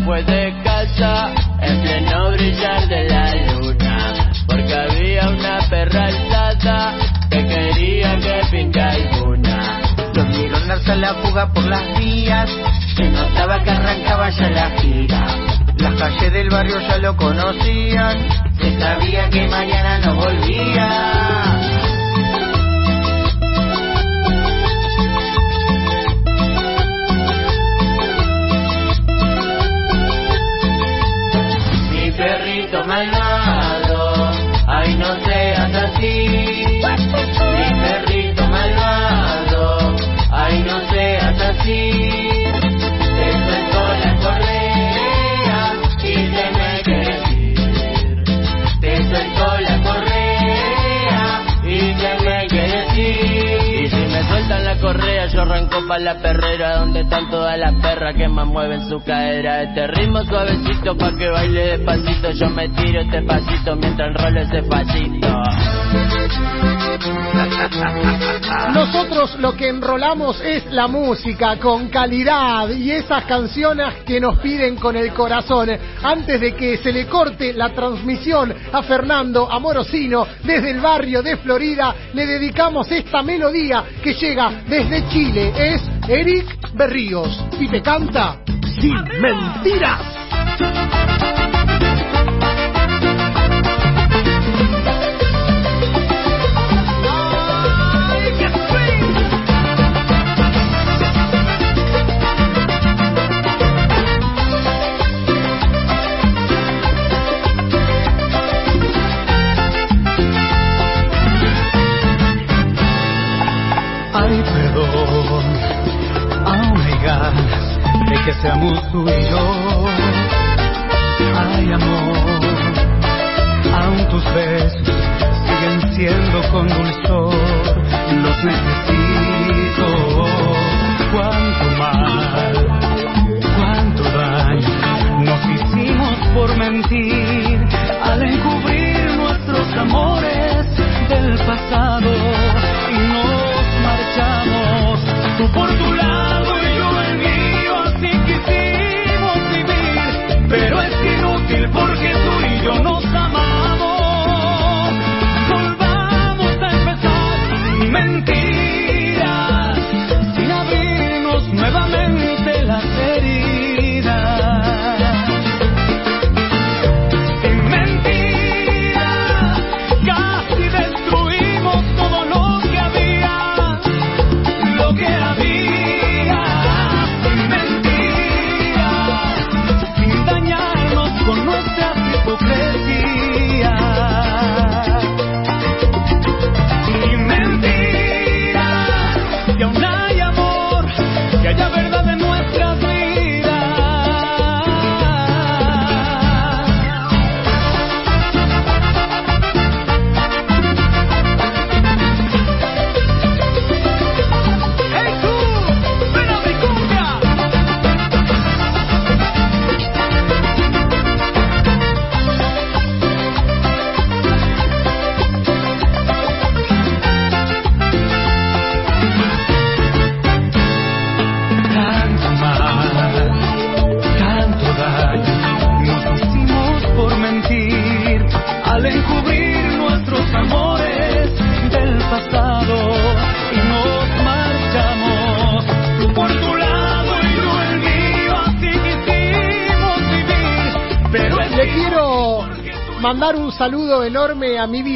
Fue de casa en pleno brillar de la luna, porque había una perra alzada que quería que pinte alguna. Lo vieron darse la fuga por las vías, se notaba que arrancaba ya la gira. Las calles del barrio ya lo conocían, se sabía que mañana no volvía. Perrito malvado, ay no seas así. Mi perrito malvado, ay no seas así. Yo arranco pa' la perrera donde están todas las perras que más mueven su cadera. Este ritmo suavecito pa' que baile despacito. Yo me tiro este pasito mientras enrolo ese pasito. Nosotros lo que enrolamos es la música con calidad y esas canciones que nos piden con el corazón. Antes de que se le corte la transmisión a Fernando Amorosino desde el barrio de Florida, le dedicamos esta melodía que llega desde Chile. Es Eric Berríos y te canta Sin Mentiras. Que seamos tú y yo. Ay, amor, aún tus besos siguen siendo con dulzor. Los necesito. Cuánto mal, cuánto daño nos hicimos por mentir al encubrir nuestros amores del pasado y nos marchamos. Tú por tu lado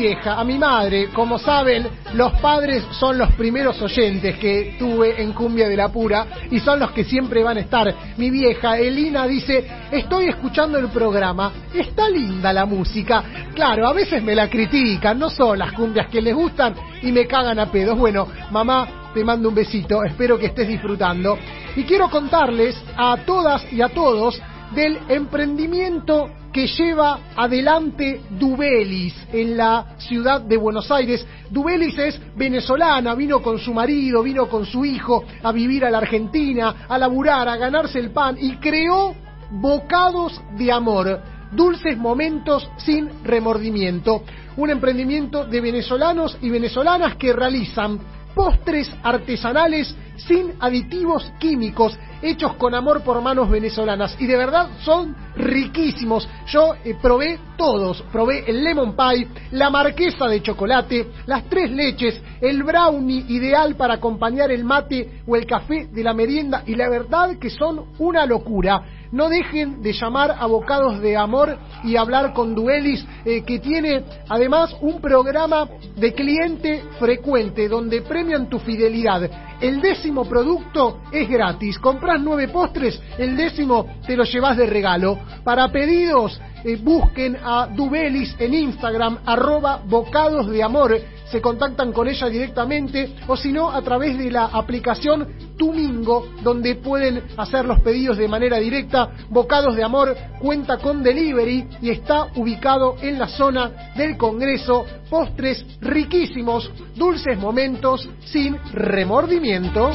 vieja, a mi madre. Como saben, los padres son los primeros oyentes que tuve en Cumbia de la Pura y son los que siempre van a estar. Mi vieja Elina dice, estoy escuchando el programa, está linda la música. Claro, a veces me la critican, no son las cumbias que les gustan y me cagan a pedos. Bueno, mamá, te mando un besito, espero que estés disfrutando. Y quiero contarles a todas y a todos del emprendimiento que lleva adelante Dubelis en la ciudad de Buenos Aires. Dubelis es venezolana, vino con su marido, vino con su hijo a vivir a la Argentina, a laburar, a ganarse el pan y creó bocados de amor, dulces momentos sin remordimiento. Un emprendimiento de venezolanos y venezolanas que realizan postres artesanales sin aditivos químicos, hechos con amor por manos venezolanas. Y de verdad son riquísimos. Yo eh, probé todos. Probé el lemon pie, la marquesa de chocolate, las tres leches, el brownie ideal para acompañar el mate o el café de la merienda. Y la verdad que son una locura. No dejen de llamar a Bocados de Amor y hablar con Duelis, eh, que tiene además un programa de cliente frecuente donde premian tu fidelidad. El décimo producto es gratis. Compras nueve postres, el décimo te lo llevas de regalo. Para pedidos, eh, busquen a Dubelis en Instagram, arroba bocados de amor. Se contactan con ella directamente o si no a través de la aplicación Tumingo, donde pueden hacer los pedidos de manera directa. Bocados de Amor cuenta con delivery y está ubicado en la zona del Congreso. Postres riquísimos, dulces momentos sin remordimiento.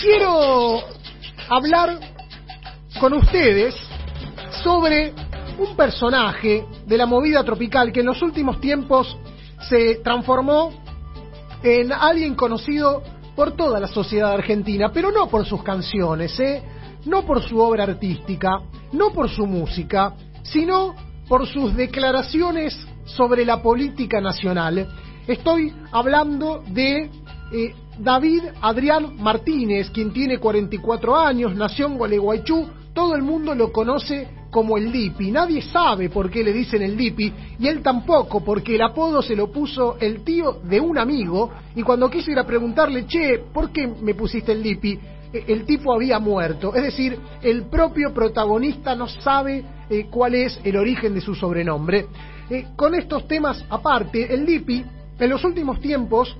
Quiero hablar con ustedes sobre un personaje de la movida tropical que en los últimos tiempos se transformó en alguien conocido por toda la sociedad argentina, pero no por sus canciones, ¿eh? no por su obra artística, no por su música, sino por sus declaraciones sobre la política nacional. Estoy hablando de eh, David Adrián Martínez, quien tiene 44 años, nació en Gualeguaychú, todo el mundo lo conoce como el Dipi. Nadie sabe por qué le dicen el Dipi y él tampoco, porque el apodo se lo puso el tío de un amigo y cuando quiso ir a preguntarle, che, ¿por qué me pusiste el Dipi? Eh, El tipo había muerto, es decir, el propio protagonista no sabe eh, cuál es el origen de su sobrenombre. Eh, con estos temas aparte, el Dipi en los últimos tiempos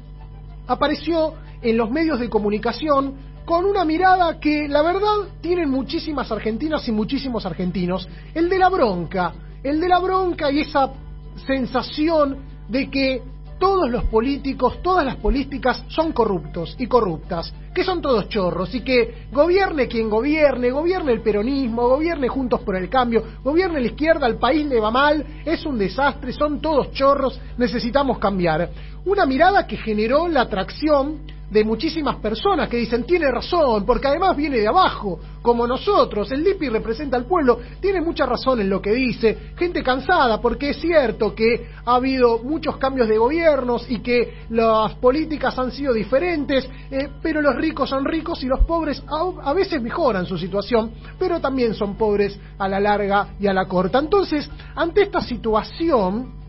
apareció en los medios de comunicación con una mirada que la verdad tienen muchísimas argentinas y muchísimos argentinos, el de la bronca, el de la bronca y esa sensación de que todos los políticos, todas las políticas son corruptos y corruptas, que son todos chorros y que gobierne quien gobierne, gobierne el peronismo, gobierne Juntos por el Cambio, gobierne la izquierda, al país le va mal, es un desastre, son todos chorros, necesitamos cambiar. Una mirada que generó la atracción de muchísimas personas que dicen tiene razón, porque además viene de abajo, como nosotros, el Lipi representa al pueblo, tiene mucha razón en lo que dice, gente cansada, porque es cierto que ha habido muchos cambios de gobiernos y que las políticas han sido diferentes, eh, pero los ricos son ricos y los pobres a, a veces mejoran su situación, pero también son pobres a la larga y a la corta. Entonces, ante esta situación,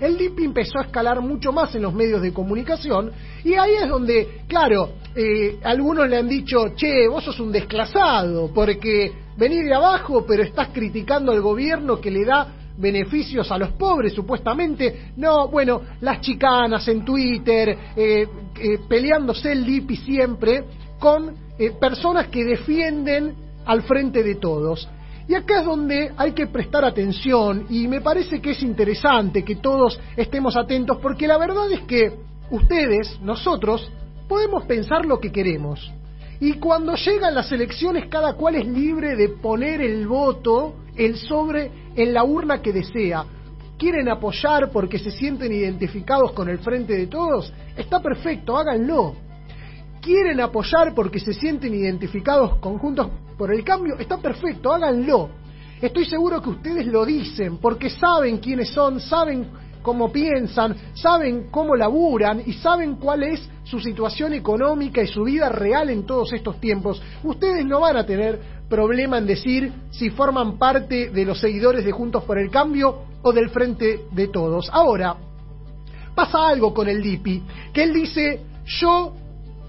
el DIP empezó a escalar mucho más en los medios de comunicación y ahí es donde, claro, eh, algunos le han dicho, che, vos sos un desclasado porque venís de abajo pero estás criticando al gobierno que le da beneficios a los pobres supuestamente. No, bueno, las chicanas en Twitter, eh, eh, peleándose el DIP siempre con eh, personas que defienden al frente de todos. Y acá es donde hay que prestar atención y me parece que es interesante que todos estemos atentos porque la verdad es que ustedes, nosotros, podemos pensar lo que queremos. Y cuando llegan las elecciones cada cual es libre de poner el voto, el sobre, en la urna que desea. ¿Quieren apoyar porque se sienten identificados con el frente de todos? Está perfecto, háganlo quieren apoyar porque se sienten identificados con Juntos por el Cambio, está perfecto, háganlo. Estoy seguro que ustedes lo dicen porque saben quiénes son, saben cómo piensan, saben cómo laburan y saben cuál es su situación económica y su vida real en todos estos tiempos, ustedes no van a tener problema en decir si forman parte de los seguidores de Juntos por el Cambio o del Frente de Todos. Ahora, pasa algo con el DIPI, que él dice, yo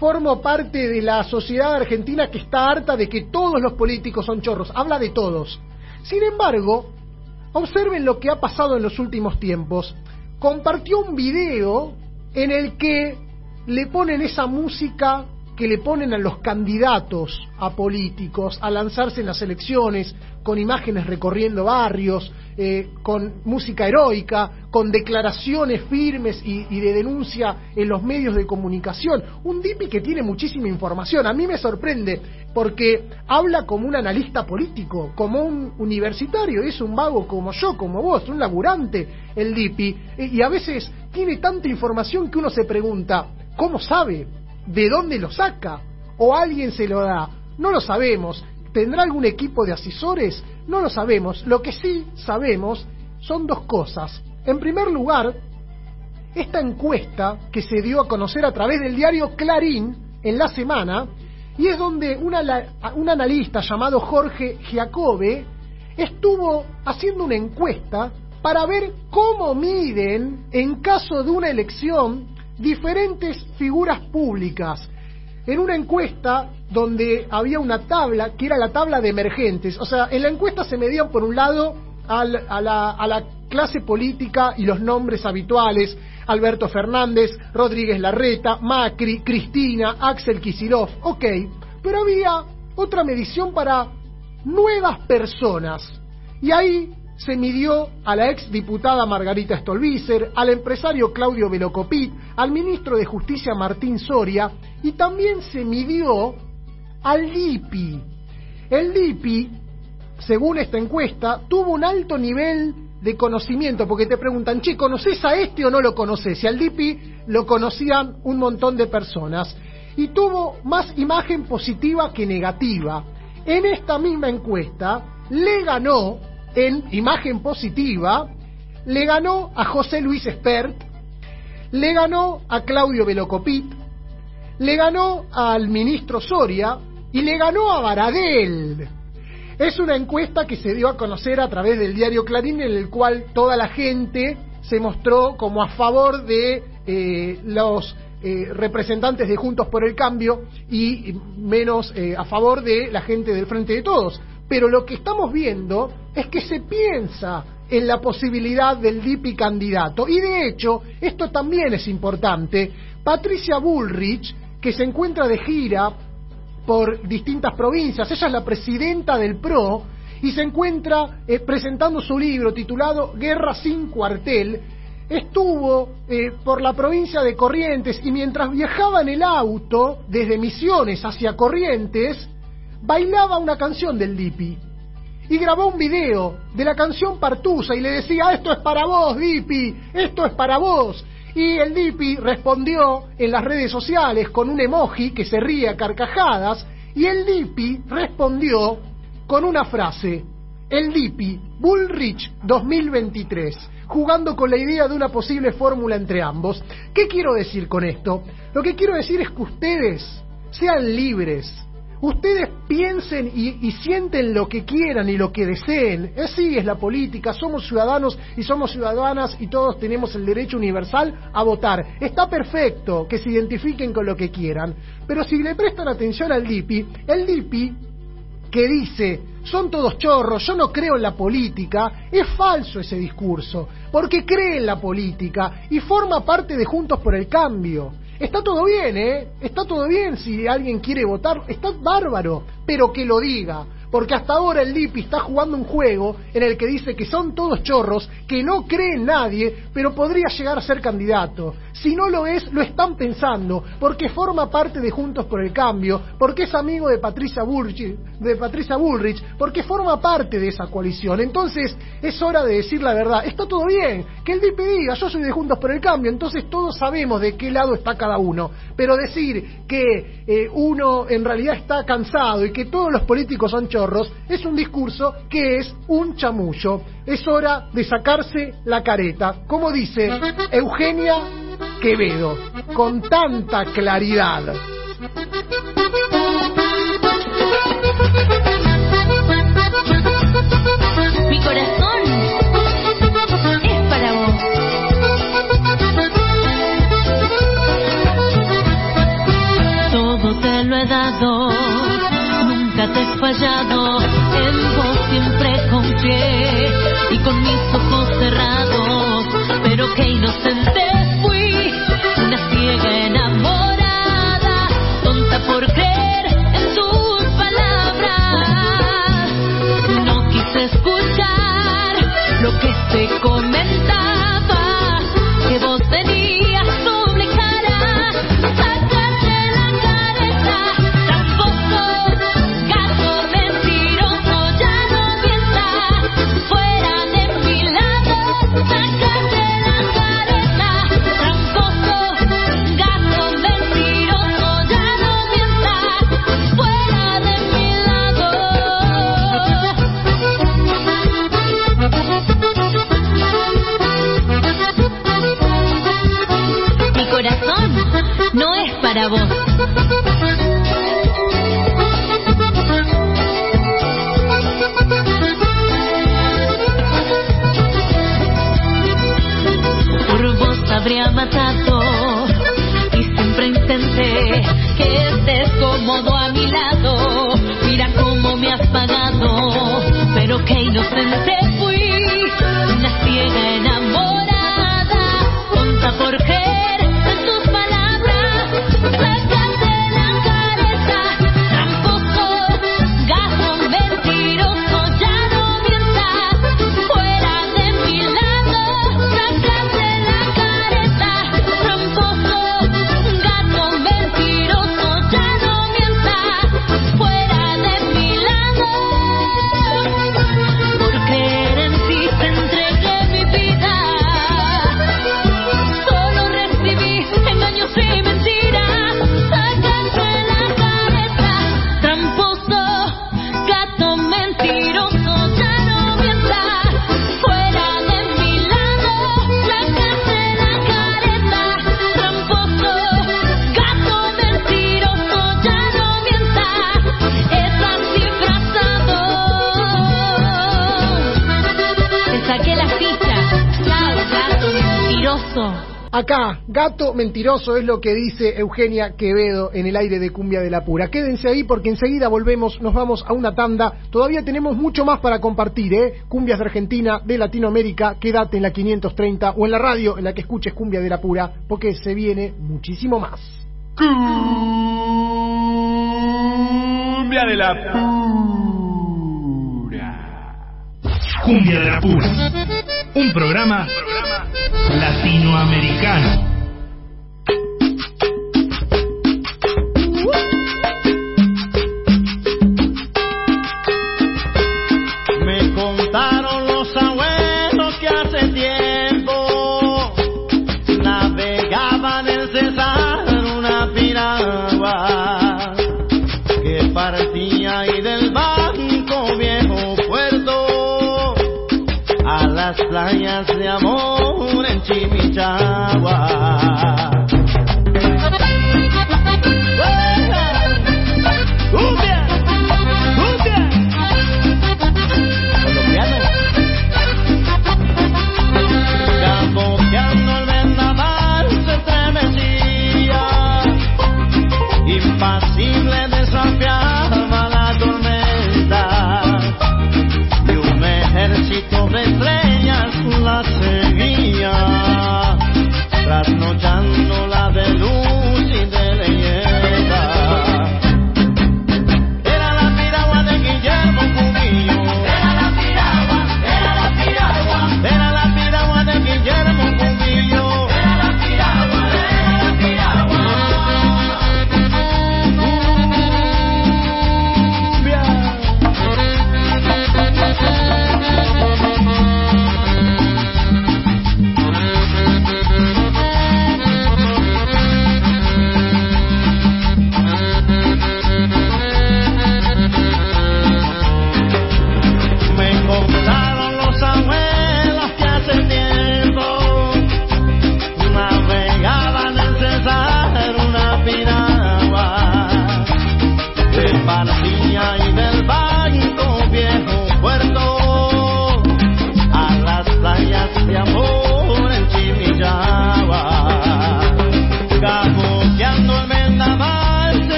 formo parte de la sociedad argentina que está harta de que todos los políticos son chorros, habla de todos. Sin embargo, observen lo que ha pasado en los últimos tiempos. Compartió un video en el que le ponen esa música que le ponen a los candidatos a políticos a lanzarse en las elecciones, con imágenes recorriendo barrios, eh, con música heroica, con declaraciones firmes y, y, de denuncia en los medios de comunicación. Un DIPI que tiene muchísima información. A mí me sorprende porque habla como un analista político, como un universitario, es un vago como yo, como vos, un laburante el DIPI, y a veces tiene tanta información que uno se pregunta, ¿cómo sabe? ¿De dónde lo saca? ¿O alguien se lo da? No lo sabemos. ¿Tendrá algún equipo de asesores? No lo sabemos. Lo que sí sabemos son dos cosas. En primer lugar, esta encuesta que se dio a conocer a través del diario Clarín en la semana, y es donde una, un analista llamado Jorge Giacobbe estuvo haciendo una encuesta para ver cómo miden en caso de una elección diferentes figuras públicas en una encuesta donde había una tabla que era la tabla de emergentes. O sea, en la encuesta se medían por un lado al, a, la, a, la, clase política y los nombres habituales, Alberto Fernández, Rodríguez Larreta, Macri, Cristina, Axel Kisilov, ok, pero había otra medición para nuevas personas. Y ahí se midió a la ex diputada Margarita Stolbizer, al empresario Claudio Velocopit, al ministro de Justicia Martín Soria y también se midió al DIPI. El DIPI, según esta encuesta, tuvo un alto nivel de conocimiento, porque te preguntan, che, ¿conoces a este o no lo conoces? Y al DIPI lo conocían un montón de personas. Y tuvo más imagen positiva que negativa. En esta misma encuesta le ganó en imagen positiva, le ganó a José Luis Espert, le ganó a Claudio Velocopit, le ganó al ministro Soria y le ganó a Baradel. Es una encuesta que se dio a conocer a través del diario Clarín en el cual toda la gente se mostró como a favor de eh, los eh, representantes de Juntos por el Cambio y menos eh, a favor de la gente del Frente de Todos. Pero lo que estamos viendo es que se piensa en la posibilidad del DIPI candidato. Y de hecho, esto también es importante. Patricia Bullrich, que se encuentra de gira por distintas provincias, ella es la presidenta del PRO y se encuentra eh, presentando su libro titulado Guerra sin cuartel, estuvo eh, por la provincia de Corrientes y mientras viajaba en el auto desde Misiones hacia Corrientes, bailaba una canción del Dipi y grabó un video de la canción Partusa y le decía, esto es para vos, Dipi, esto es para vos. Y el Dipi respondió en las redes sociales con un emoji que se ríe a carcajadas y el Dipi respondió con una frase, el Dipi Bullrich 2023, jugando con la idea de una posible fórmula entre ambos. ¿Qué quiero decir con esto? Lo que quiero decir es que ustedes sean libres, ustedes piensen y, sienten lo que quieran y lo que deseen. Así es la política, somos ciudadanos y somos ciudadanas y todos tenemos el derecho universal a votar. Está perfecto que se identifiquen con lo que quieran, pero si le prestan atención al DIPI, el DIPI que dice son todos chorros, yo no creo en la política, es falso ese discurso, porque cree en la política y forma parte de Juntos por el Cambio. Está todo bien, ¿eh? Está todo bien si alguien quiere votar, está bárbaro, pero que lo diga. Porque hasta ahora el Lipi está jugando un juego en el que dice que son todos chorros, que no cree en nadie, pero podría llegar a ser candidato. Si no lo es, lo están pensando, porque forma parte de Juntos por el Cambio, porque es amigo de Patricia Bullrich, de Patricia Bullrich, porque forma parte de esa coalición. Entonces, es hora de decir la verdad. Está todo bien, que el DIP diga, yo soy de Juntos por el Cambio, entonces todos sabemos de qué lado está cada uno. Pero decir que eh, uno en realidad está cansado y que todos los políticos son chorros, es un discurso que es un chamullo. Es hora de sacarse la careta, como dice Eugenia Quevedo, con tanta claridad. Mi corazón es para vos. Todo te lo he dado, nunca te he fallado, escuchar lo que se comentaba, para. Por vos habría matado y siempre intenté que estés cómodo a mi lado. Mira cómo me has pagado, pero qué inocente fui, una ciega enamorada, Mentiroso es lo que dice Eugenia Quevedo en el aire de Cumbia de la Pura. Quédense ahí porque enseguida volvemos, nos vamos a una tanda. Todavía tenemos mucho más para compartir, ¿eh? Cumbias de Argentina, de Latinoamérica, quédate en la 530 o en la radio en la que escuches Cumbia de la Pura, porque se viene muchísimo más. Cumbia de la Cumbia de la Pura. Un programa latinoamericano. Playas de amor en Chimichagua.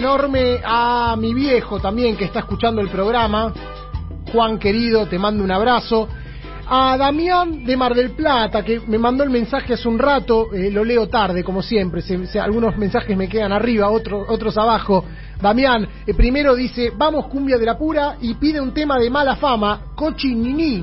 Enorme a mi viejo también que está escuchando el programa. Juan querido, te mando un abrazo. A Damián de Mar del Plata, que me mandó el mensaje hace un rato, eh, lo leo tarde, como siempre. se- algunos mensajes me quedan arriba, otros, otros abajo. Damián, eh, primero dice, vamos cumbia de la pura, y pide un tema de mala fama, Cochi Nini.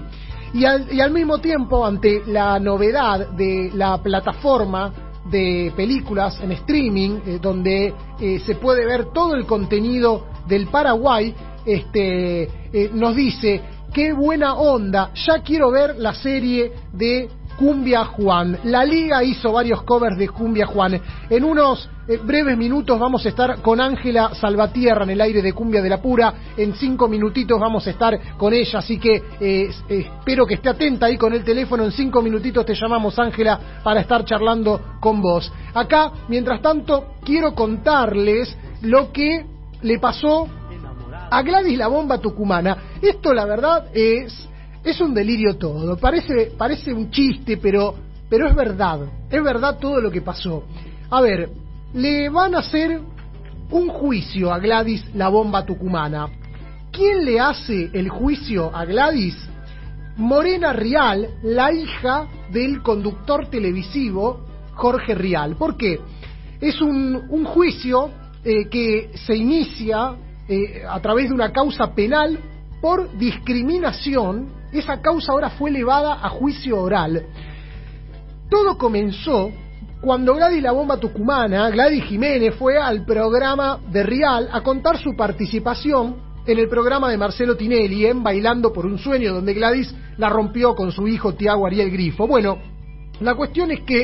Y al, y al mismo tiempo, ante la novedad de la plataforma de películas en streaming, eh, donde eh, se puede ver todo el contenido del Paraguay, este, eh, nos dice, qué buena onda, ya quiero ver la serie de Cumbia Juan. La liga hizo varios covers de Cumbia Juan. En unos eh, breves minutos vamos a estar con Ángela Salvatierra en el aire de Cumbia de la Pura. En cinco minutitos vamos a estar con ella, así que eh, eh, espero que esté atenta ahí con el teléfono. En cinco minutitos te llamamos Ángela para estar charlando con vos. Acá, mientras tanto, quiero contarles lo que le pasó a Gladys la bomba tucumana. Esto la verdad es es un delirio todo. Parece parece un chiste, pero pero es verdad. Es verdad todo lo que pasó. A ver, le van a hacer un juicio a Gladys la bomba tucumana. ¿Quién le hace el juicio a Gladys? Morena Rial, la hija del conductor televisivo Jorge Rial. ¿Por qué? Es un, un juicio eh, que se inicia eh, a través de una causa penal por discriminación. Esa causa ahora fue elevada a juicio oral. Todo comenzó cuando Gladys la bomba tucumana, Gladys Jiménez, fue al programa de Rial a contar su participación en el programa de Marcelo Tinelli en Bailando por un Sueño, donde Gladys la rompió con su hijo Tiago Ariel Grifo. Bueno, la cuestión es que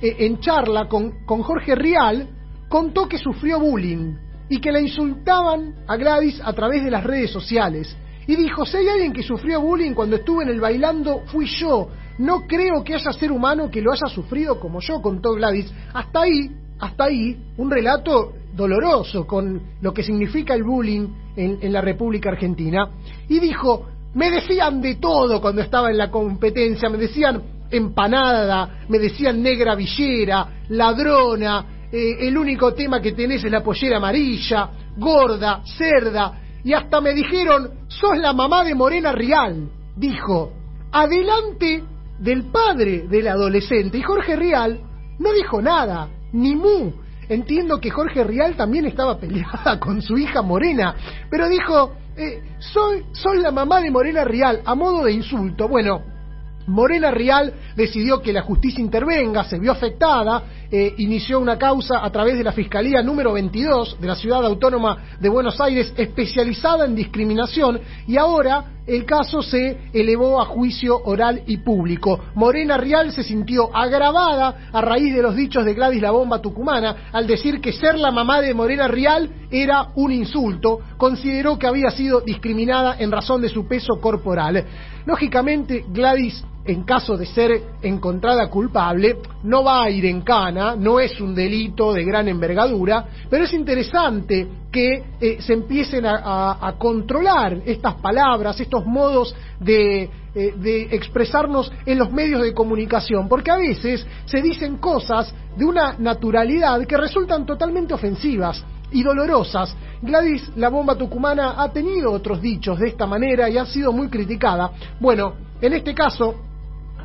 eh, en charla con, con Jorge Rial contó que sufrió bullying y que la insultaban a Gladys a través de las redes sociales. Y dijo, si hay alguien que sufrió bullying cuando estuve en el bailando, fui yo. No creo que haya ser humano que lo haya sufrido como yo, contó Gladys. Hasta ahí, hasta ahí, un relato doloroso con lo que significa el bullying en, la República Argentina. Y dijo, me decían de todo cuando estaba en la competencia, me decían empanada, me decían negra villera, ladrona, eh, el único tema que tenés es la pollera amarilla, gorda, cerda, y hasta me dijeron, sos la mamá de Morena Rial, dijo, adelante del padre del adolescente. Y Jorge Rial no dijo nada, ni mu. Entiendo que Jorge Rial también estaba peleada con su hija Morena, pero dijo, eh, soy, soy la mamá de Morena Rial, a modo de insulto. Bueno, Morena Rial decidió que la justicia intervenga, se vio afectada, eh, inició una causa a través de la Fiscalía número 22 de la Ciudad Autónoma de Buenos Aires, especializada en discriminación, y ahora el caso se elevó a juicio oral y público. Morena Rial se sintió agravada a raíz de los dichos de Gladys la Bomba Tucumana al decir que ser la mamá de Morena Rial era un insulto, consideró que había sido discriminada en razón de su peso corporal. Lógicamente, Gladys en caso de ser encontrada culpable, no va a ir en cana, no es un delito de gran envergadura, pero es interesante que eh, se empiecen a, controlar estas palabras, estos modos eh, de expresarnos en los medios de comunicación, porque a veces se dicen cosas de una naturalidad que resultan totalmente ofensivas y dolorosas. Gladys, la bomba tucumana, ha tenido otros dichos de esta manera y ha sido muy criticada. Bueno, en este caso,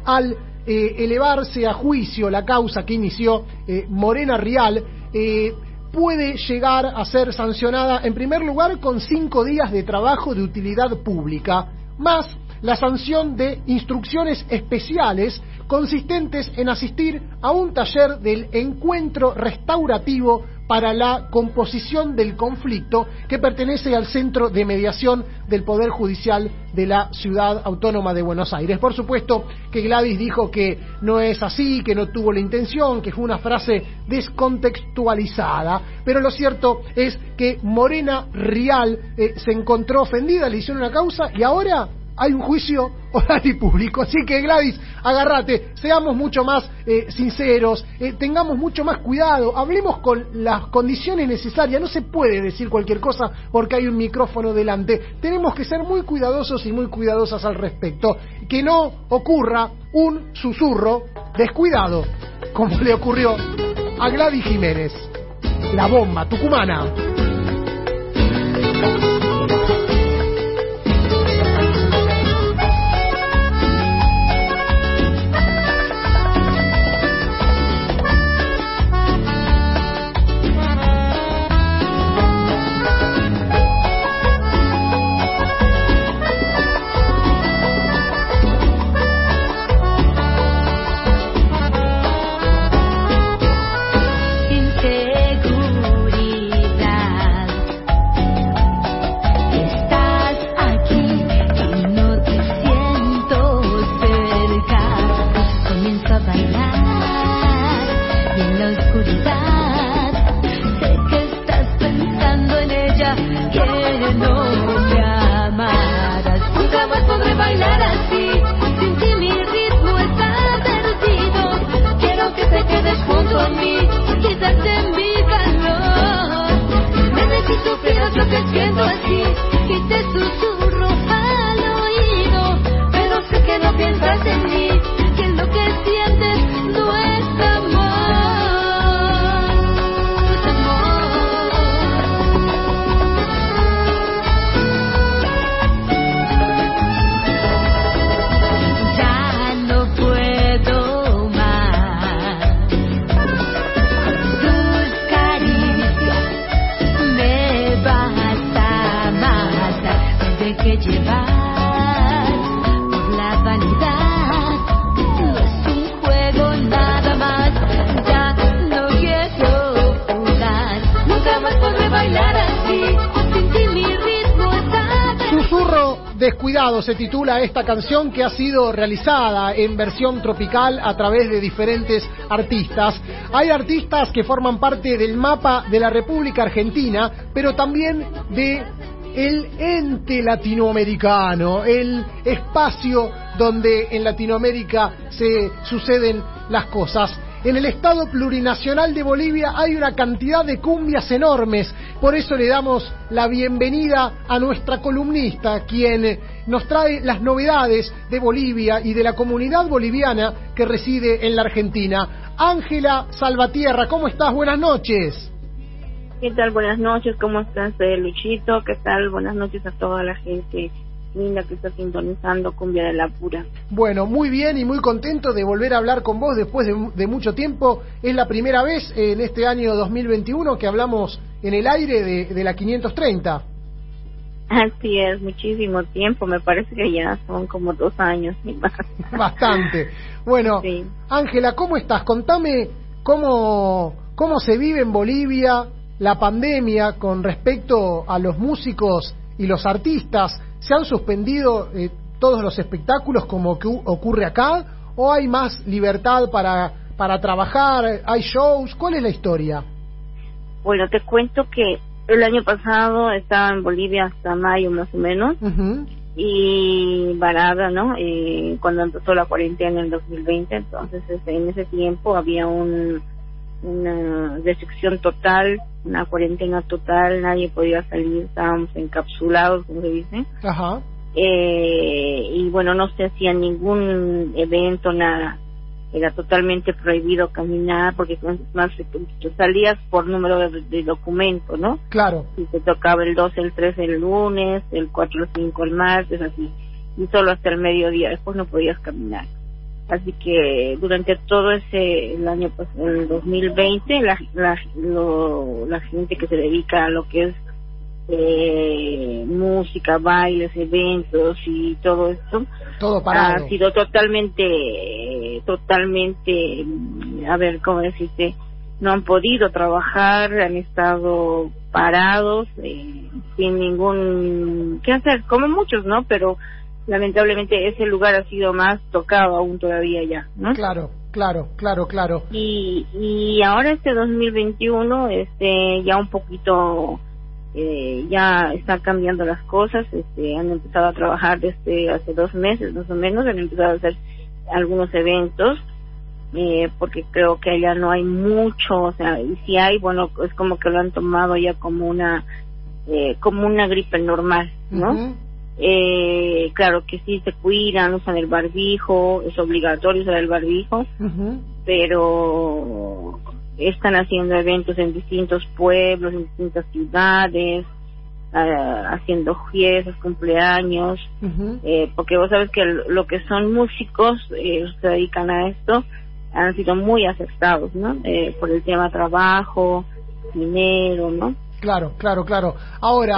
al eh, elevarse a juicio la causa que inició eh, Morena Rial, eh, puede llegar a ser sancionada en primer lugar con cinco días de trabajo de utilidad pública, más la sanción de instrucciones especiales consistentes en asistir a un taller del encuentro restaurativo para la composición del conflicto que pertenece al Centro de Mediación del Poder Judicial de la Ciudad Autónoma de Buenos Aires. Por supuesto que Gladys dijo que no es así, que no tuvo la intención, que fue una frase descontextualizada, pero lo cierto es que Morena Rial eh, se encontró ofendida, le hicieron una causa y ahora hay un juicio oral y público. Así que Gladys, agárrate, seamos mucho más eh, sinceros, eh, tengamos mucho más cuidado, hablemos con las condiciones necesarias. No se puede decir cualquier cosa porque hay un micrófono delante. Tenemos que ser muy cuidadosos y muy cuidadosas al respecto. Que no ocurra un susurro descuidado, como le ocurrió a Gladys Jiménez, la bomba tucumana. Necesito Descuidado se titula esta canción que ha sido realizada en versión tropical a través de diferentes artistas. Hay artistas que forman parte del mapa de la República Argentina, pero también de el ente latinoamericano, el espacio donde en Latinoamérica se suceden las cosas. En el Estado Plurinacional de Bolivia hay una cantidad de cumbias enormes, por eso le damos la bienvenida a nuestra columnista, quien nos trae las novedades de Bolivia y de la comunidad boliviana que reside en la Argentina. Ángela Salvatierra, ¿cómo estás? Buenas noches. ¿Qué tal? Buenas noches, ¿cómo estás, eh, Luchito? ¿Qué tal? Buenas noches a toda la gente linda que está sintonizando Cumbia de la Pura. Bueno, muy bien y muy contento de volver a hablar con vos después de, de mucho tiempo. Es la primera vez en este año 2021 que hablamos en el aire de, de la 530. Así es, muchísimo tiempo, me parece que ya son como dos años y más. Bastante. Bueno, Ángela, ¿cómo estás? Contame cómo, cómo se vive en Bolivia la pandemia con respecto a los músicos y los artistas. ¿Se han suspendido eh, todos los espectáculos como que ocurre acá? ¿O hay más libertad para, para trabajar? ¿Hay shows? ¿Cuál es la historia? Bueno, te cuento que el año pasado estaba en Bolivia hasta mayo más o menos y varada, ¿no? Eh, cuando empezó la cuarentena en el 2020, entonces este, en ese tiempo había un una restricción total, una cuarentena total, nadie podía salir, estábamos encapsulados, como se dice. Ajá. Eh, y bueno, no se hacía ningún evento, nada. Era totalmente prohibido caminar porque más salías por número de, de documento, ¿no? Claro. Y te tocaba el 2, el 3 el lunes, el 4, el 5 el martes, así. Y solo hasta el mediodía, después no podías caminar. Así que durante todo ese el año pas- el 2020 la la, lo- la gente que se dedica a lo que es eh, música, bailes, eventos y todo esto. Todo parado. Ha sido totalmente, totalmente, a ver, ¿cómo decirte? No han podido trabajar, han estado parados, eh, sin ningún, ¿qué hacer? Como muchos, ¿no? Pero lamentablemente ese lugar ha sido más tocado aún todavía ya, ¿no? Claro, claro, claro, claro. Y, y ahora este 2021, este, ya un poquito, eh, ya están cambiando las cosas, este, han empezado a trabajar desde hace dos meses más o menos, han empezado a hacer algunos eventos, eh, porque creo que allá no hay mucho, o sea, y si hay, bueno, es como que lo han tomado ya como una, eh, como una gripe normal, ¿no? Eh, claro que sí se cuidan, usan el barbijo, es obligatorio usar el barbijo, pero están haciendo eventos en distintos pueblos, en distintas ciudades, ah, haciendo fiestas, cumpleaños, eh, porque vos sabes que lo que son músicos, eh, se dedican a esto, han sido muy afectados, ¿no? Eh, por el tema trabajo, dinero, ¿no? Claro, claro, claro. Ahora.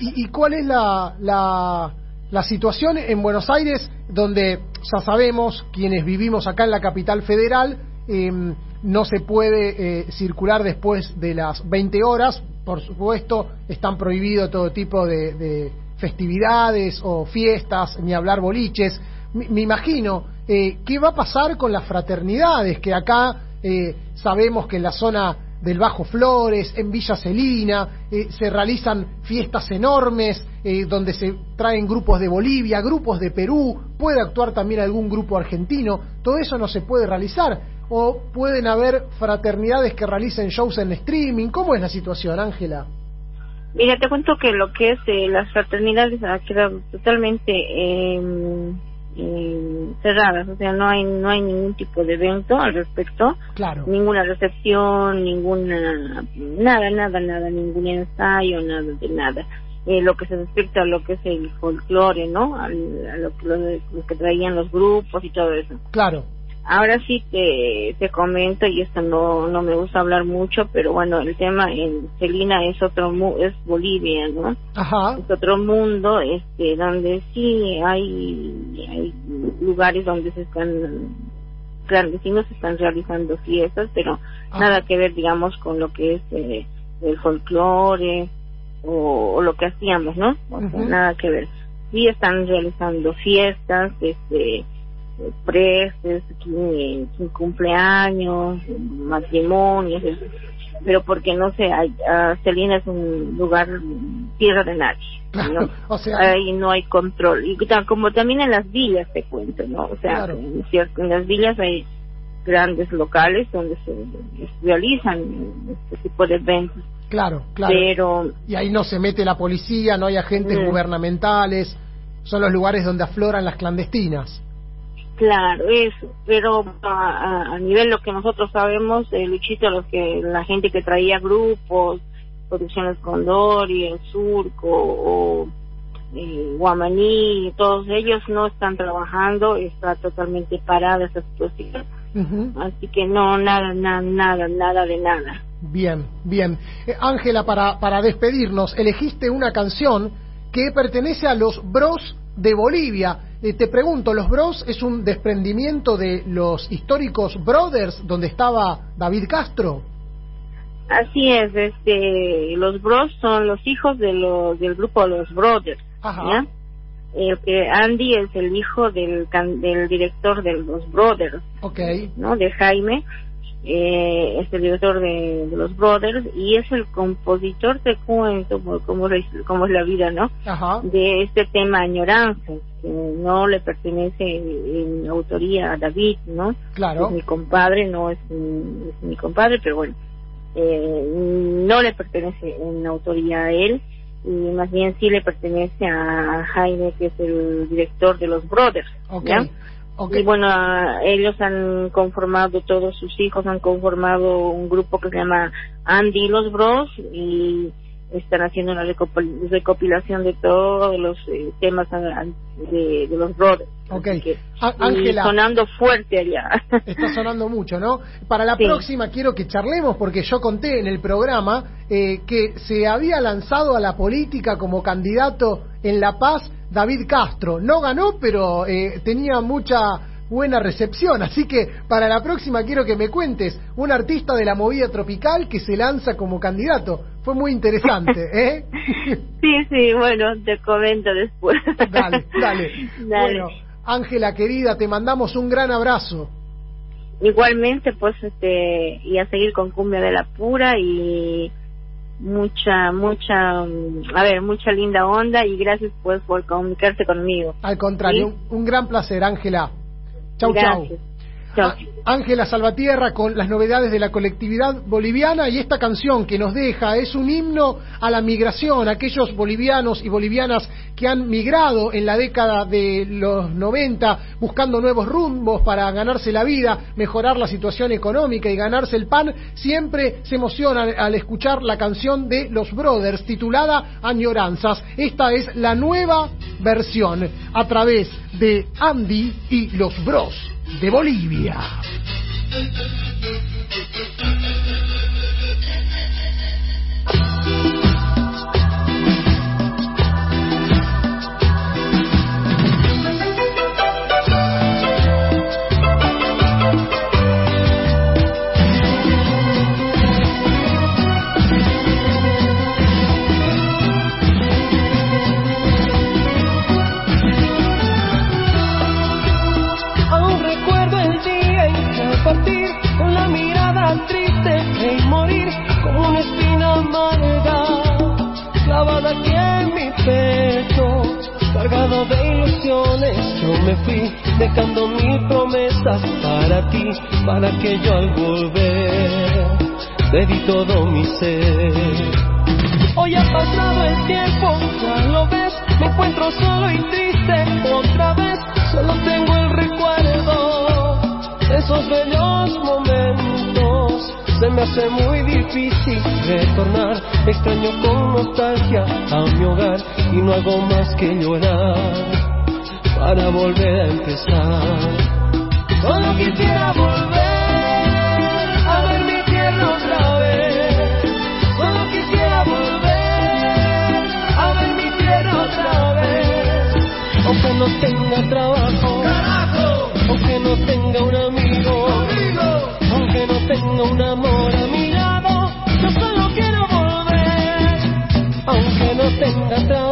¿y, y cuál es la, la, la situación en Buenos Aires donde ya sabemos, quienes vivimos acá en la capital federal, em, no se puede eh, circular después de las 20 horas? Por supuesto, están prohibidos todo tipo de, de festividades o fiestas, ni hablar boliches. Me, me imagino, eh, ¿qué va a pasar con las fraternidades? Que acá eh, sabemos que en la zona del Bajo Flores, en Villa Celina, eh, se realizan fiestas enormes eh, donde se traen grupos de Bolivia, grupos de Perú, puede actuar también algún grupo argentino, todo eso no se puede realizar. O pueden haber fraternidades que realicen shows en streaming. ¿Cómo es la situación, Ángela? Mira, te cuento que lo que es eh, las fraternidades ha quedado totalmente eh, cerradas, o sea, no hay no hay ningún tipo de evento al respecto, Claro. ninguna recepción, ninguna nada, nada, nada, ningún ensayo, nada de nada. Eh, lo que se respecta a lo que es el folclore, ¿no? Al- a lo, que- lo, de- lo que traían los grupos y todo eso. Claro. Ahora sí te, te comento, y esto no, no me gusta hablar mucho, pero bueno, el tema en Celina es otro, mu- es Bolivia, ¿no? Ajá. Es otro mundo, este, donde sí hay, hay lugares donde se están, clandestinos se están realizando fiestas, pero Ah. nada que ver, digamos, con lo que es eh, el folclore o, o lo que hacíamos, ¿no? O sea, Ujú. nada que ver. Sí están realizando fiestas, este, prestes, cumpleaños, matrimonios, pero porque no sé, hay, ah, Celina es un lugar tierra de nadie, ¿no? O sea, ahí no hay control y como también en las villas te cuento, ¿no? O sea, Claro. en las villas hay grandes locales donde se realizan este tipo de eventos, claro, claro. pero Y ahí no se mete la policía, no hay agentes Mm. gubernamentales, son los lugares donde afloran las clandestinas. Claro, eso, pero a, a- nivel lo que nosotros sabemos, eh, Luchito, los que la gente que traía grupos, Producciones Condori, El Surco o eh, Guamaní, todos ellos no están trabajando, está totalmente parada esa situación, así que no, nada, nada, nada, nada de nada. Bien, bien. Eh, Ángela, para, para despedirnos, elegiste una canción que pertenece a los Bros de Bolivia. Eh, te pregunto, ¿los Bros es un desprendimiento de los históricos Brothers donde estaba David Castro? Así es, este, los Bros son los hijos de los del grupo Los Brothers, Ajá. El que Andy es el hijo del del director de los Brothers, ¿no? De Jaime, eh, es el director de, de los Brothers y es el compositor, te cuento como, como, es, como es la vida, ¿no? ajá, De este tema Añoranza, que no le pertenece en autoría a David, ¿no? claro. es mi compadre, no es mi, es mi compadre, pero bueno, eh, no le pertenece en autoría a él, y más bien sí le pertenece a Jaime, que es el director de los Brothers. Ok, ¿ya? Y bueno, ellos han conformado, todos sus hijos han conformado un grupo que se llama Andy y los Bros, y, están haciendo una recopil- recopilación de todos los eh, temas de, de los brothers. Ok. Ángela. sonando fuerte allá. Está sonando mucho, ¿no? Para la Sí. próxima quiero que charlemos porque yo conté en el programa eh, que se había lanzado a la política como candidato en La Paz David Castro. No ganó, pero eh, tenía mucha buena recepción. Así que para la próxima quiero que me cuentes un artista de la movida tropical que se lanza como candidato. Fue muy interesante, ¿eh? sí, sí, bueno, te comento después. dale, dale. Dale. Bueno, Ángela querida, te mandamos un gran abrazo. Igualmente, pues, este, y a seguir con Cumbia de la Pura y mucha, mucha, mm, a ver, mucha linda onda y gracias pues por comunicarse conmigo. Al contrario, ¿Sí? un, un gran placer, Ángela. Chau, chau. Gracias. Chau. Ángela Salvatierra con las novedades de la colectividad boliviana y esta canción que nos deja es un himno a la migración, aquellos bolivianos y bolivianas que han migrado en la década de los 90 buscando nuevos rumbos para ganarse la vida, mejorar la situación económica y ganarse el pan, siempre se emocionan al escuchar la canción de los Brothers titulada Añoranzas. Esta es la nueva versión a través de Andy y los Bros de Bolivia. Mirada triste y morir como una espina amarga clavada aquí en mi pecho cargado de ilusiones yo me fui dejando mil promesas para ti para que yo al volver te di todo mi ser Hoy ha pasado el tiempo, ya lo ves, me encuentro solo y triste otra vez. Solo tengo el recuerdo de esos bellos momentos. Se me hace muy difícil retornar, extraño con nostalgia a mi hogar y no hago más que llorar para volver a empezar. Solo quisiera volver a ver mi tierra otra vez. Solo quisiera volver a ver mi tierra otra vez. Aunque no tenga trabajo, aunque no tenga un un amor a mi lado, yo solo quiero volver. Aunque no tenga trabajo,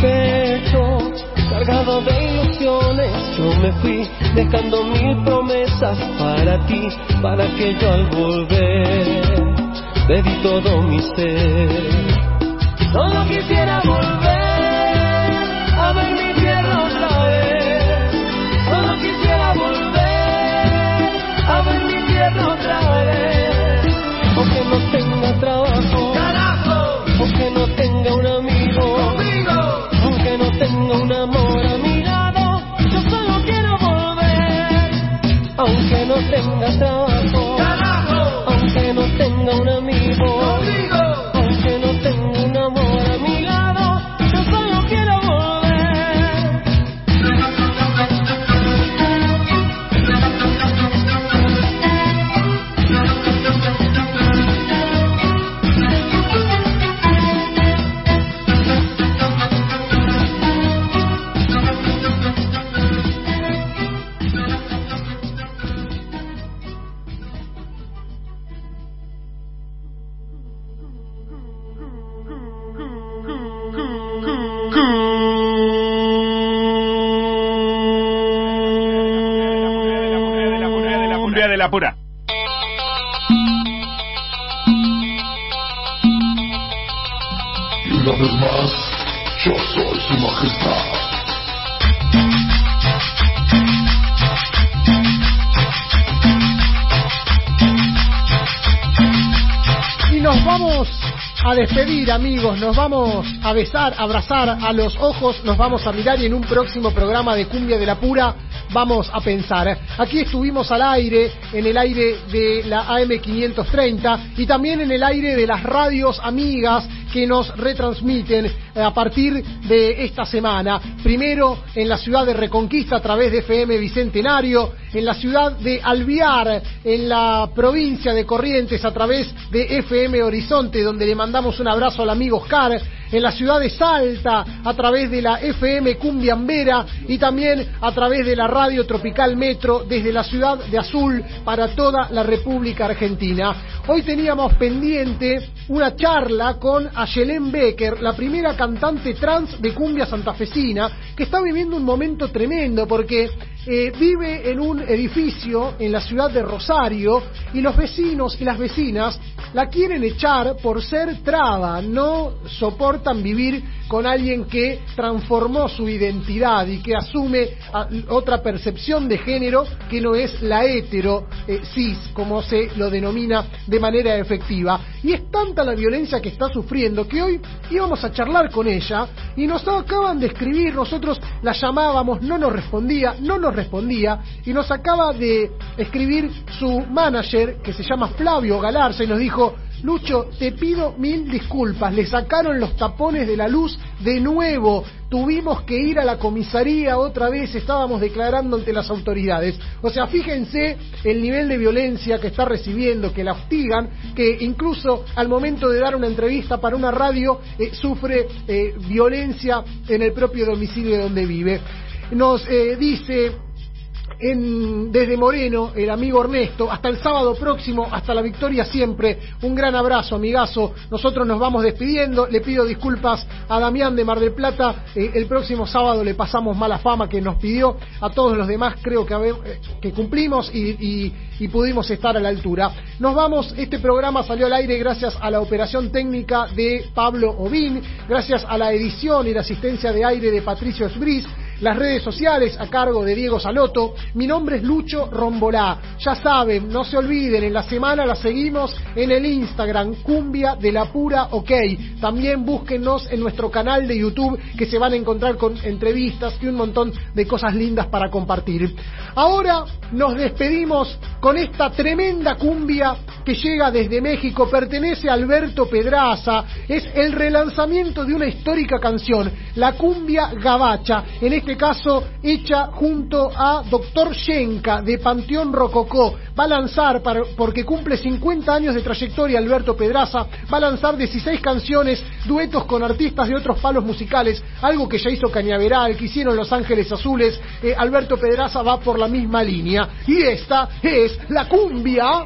pecho cargado de ilusiones. Yo me fui dejando mil promesas para ti para que yo al volver te di todo mi ser. Solo quisiera volver Nos vamos a besar, a abrazar a los ojos. Nos vamos a mirar y en un próximo programa de Cumbia de la Pura vamos a pensar. Aquí estuvimos al aire, en el aire de la AM530 y también en el aire de las radios amigas que nos retransmiten a partir de esta semana. Primero en la ciudad de Reconquista a través de FM Bicentenario, en la ciudad de Alviar, en la provincia de Corrientes a través de FM Horizonte, donde le mandamos un abrazo al amigo Oscar, en la ciudad de Salta a través de la FM Cumbiambera y también a través de la Radio Tropical Metro desde la ciudad de Azul para toda la República Argentina. Hoy teníamos pendiente una charla con Ayelén Becker, la primera cantante trans de cumbia santafesina, que está viviendo un momento tremendo porque eh, vive en un edificio en la ciudad de Rosario y los vecinos y las vecinas la quieren echar por ser traba, no soportan vivir con alguien que transformó su identidad y que asume a- otra percepción de género que no es la hetero eh, cis, como se lo denomina de manera efectiva. Y es tanta la violencia que está sufriendo que hoy íbamos a charlar con ella y nos acaban de escribir, nosotros la llamábamos, no nos respondía, no nos respondía y nos acaba de escribir su manager que se llama Flavio Galarza y nos dijo, Lucho, te pido mil disculpas, le sacaron los tapones de la luz de nuevo, tuvimos que ir a la comisaría otra vez, estábamos declarando ante las autoridades. O sea, fíjense el nivel de violencia que está recibiendo, que la hostigan, que incluso al momento de dar una entrevista para una radio eh, sufre eh, violencia en el propio domicilio donde vive. Nos eh, dice en- desde Moreno, el amigo Ernesto, hasta el sábado próximo, hasta la victoria siempre. Un gran abrazo, amigazo. Nosotros nos vamos despidiendo. Le pido disculpas a Damián de Mar del Plata. Eh, el próximo sábado le pasamos mala fama que nos pidió. A todos los demás creo que, eh, cumplimos y pudimos estar a la altura. Nos vamos. Este programa salió al aire gracias a la operación técnica de Pablo Ovín, gracias a la edición y la asistencia de aire de Patricio Esbris las redes sociales a cargo de Diego Saloto. Mi nombre es Lucho Rombolá. Ya saben, no se olviden, en la semana la seguimos en el Instagram, Cumbia de la Pura OK. También búsquenos en nuestro canal de YouTube que se van a encontrar con entrevistas y un montón de cosas lindas para compartir. Ahora nos despedimos con esta tremenda cumbia que llega desde México, pertenece a Alberto Pedraza, es el relanzamiento de una histórica canción, la cumbia gabacha, en este caso hecha junto a Dr. Shenka de Panteón Rococó. Va a lanzar, porque cumple 50 años de trayectoria Alberto Pedraza, va a lanzar 16 canciones, duetos con artistas de otros palos musicales, algo que ya hizo Cañaveral, que hicieron Los Ángeles Azules, eh, Alberto Pedraza va por la misma línea. Y esta es la cumbia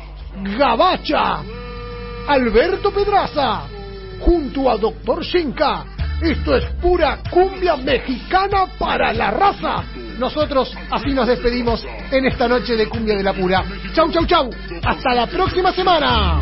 gabacha. Alberto Pedraza, junto a Dr. Shenka. Esto es pura cumbia mexicana para la raza. Nosotros así nos despedimos en esta noche de cumbia de la pura. Chau, chau, chau. Hasta la próxima semana.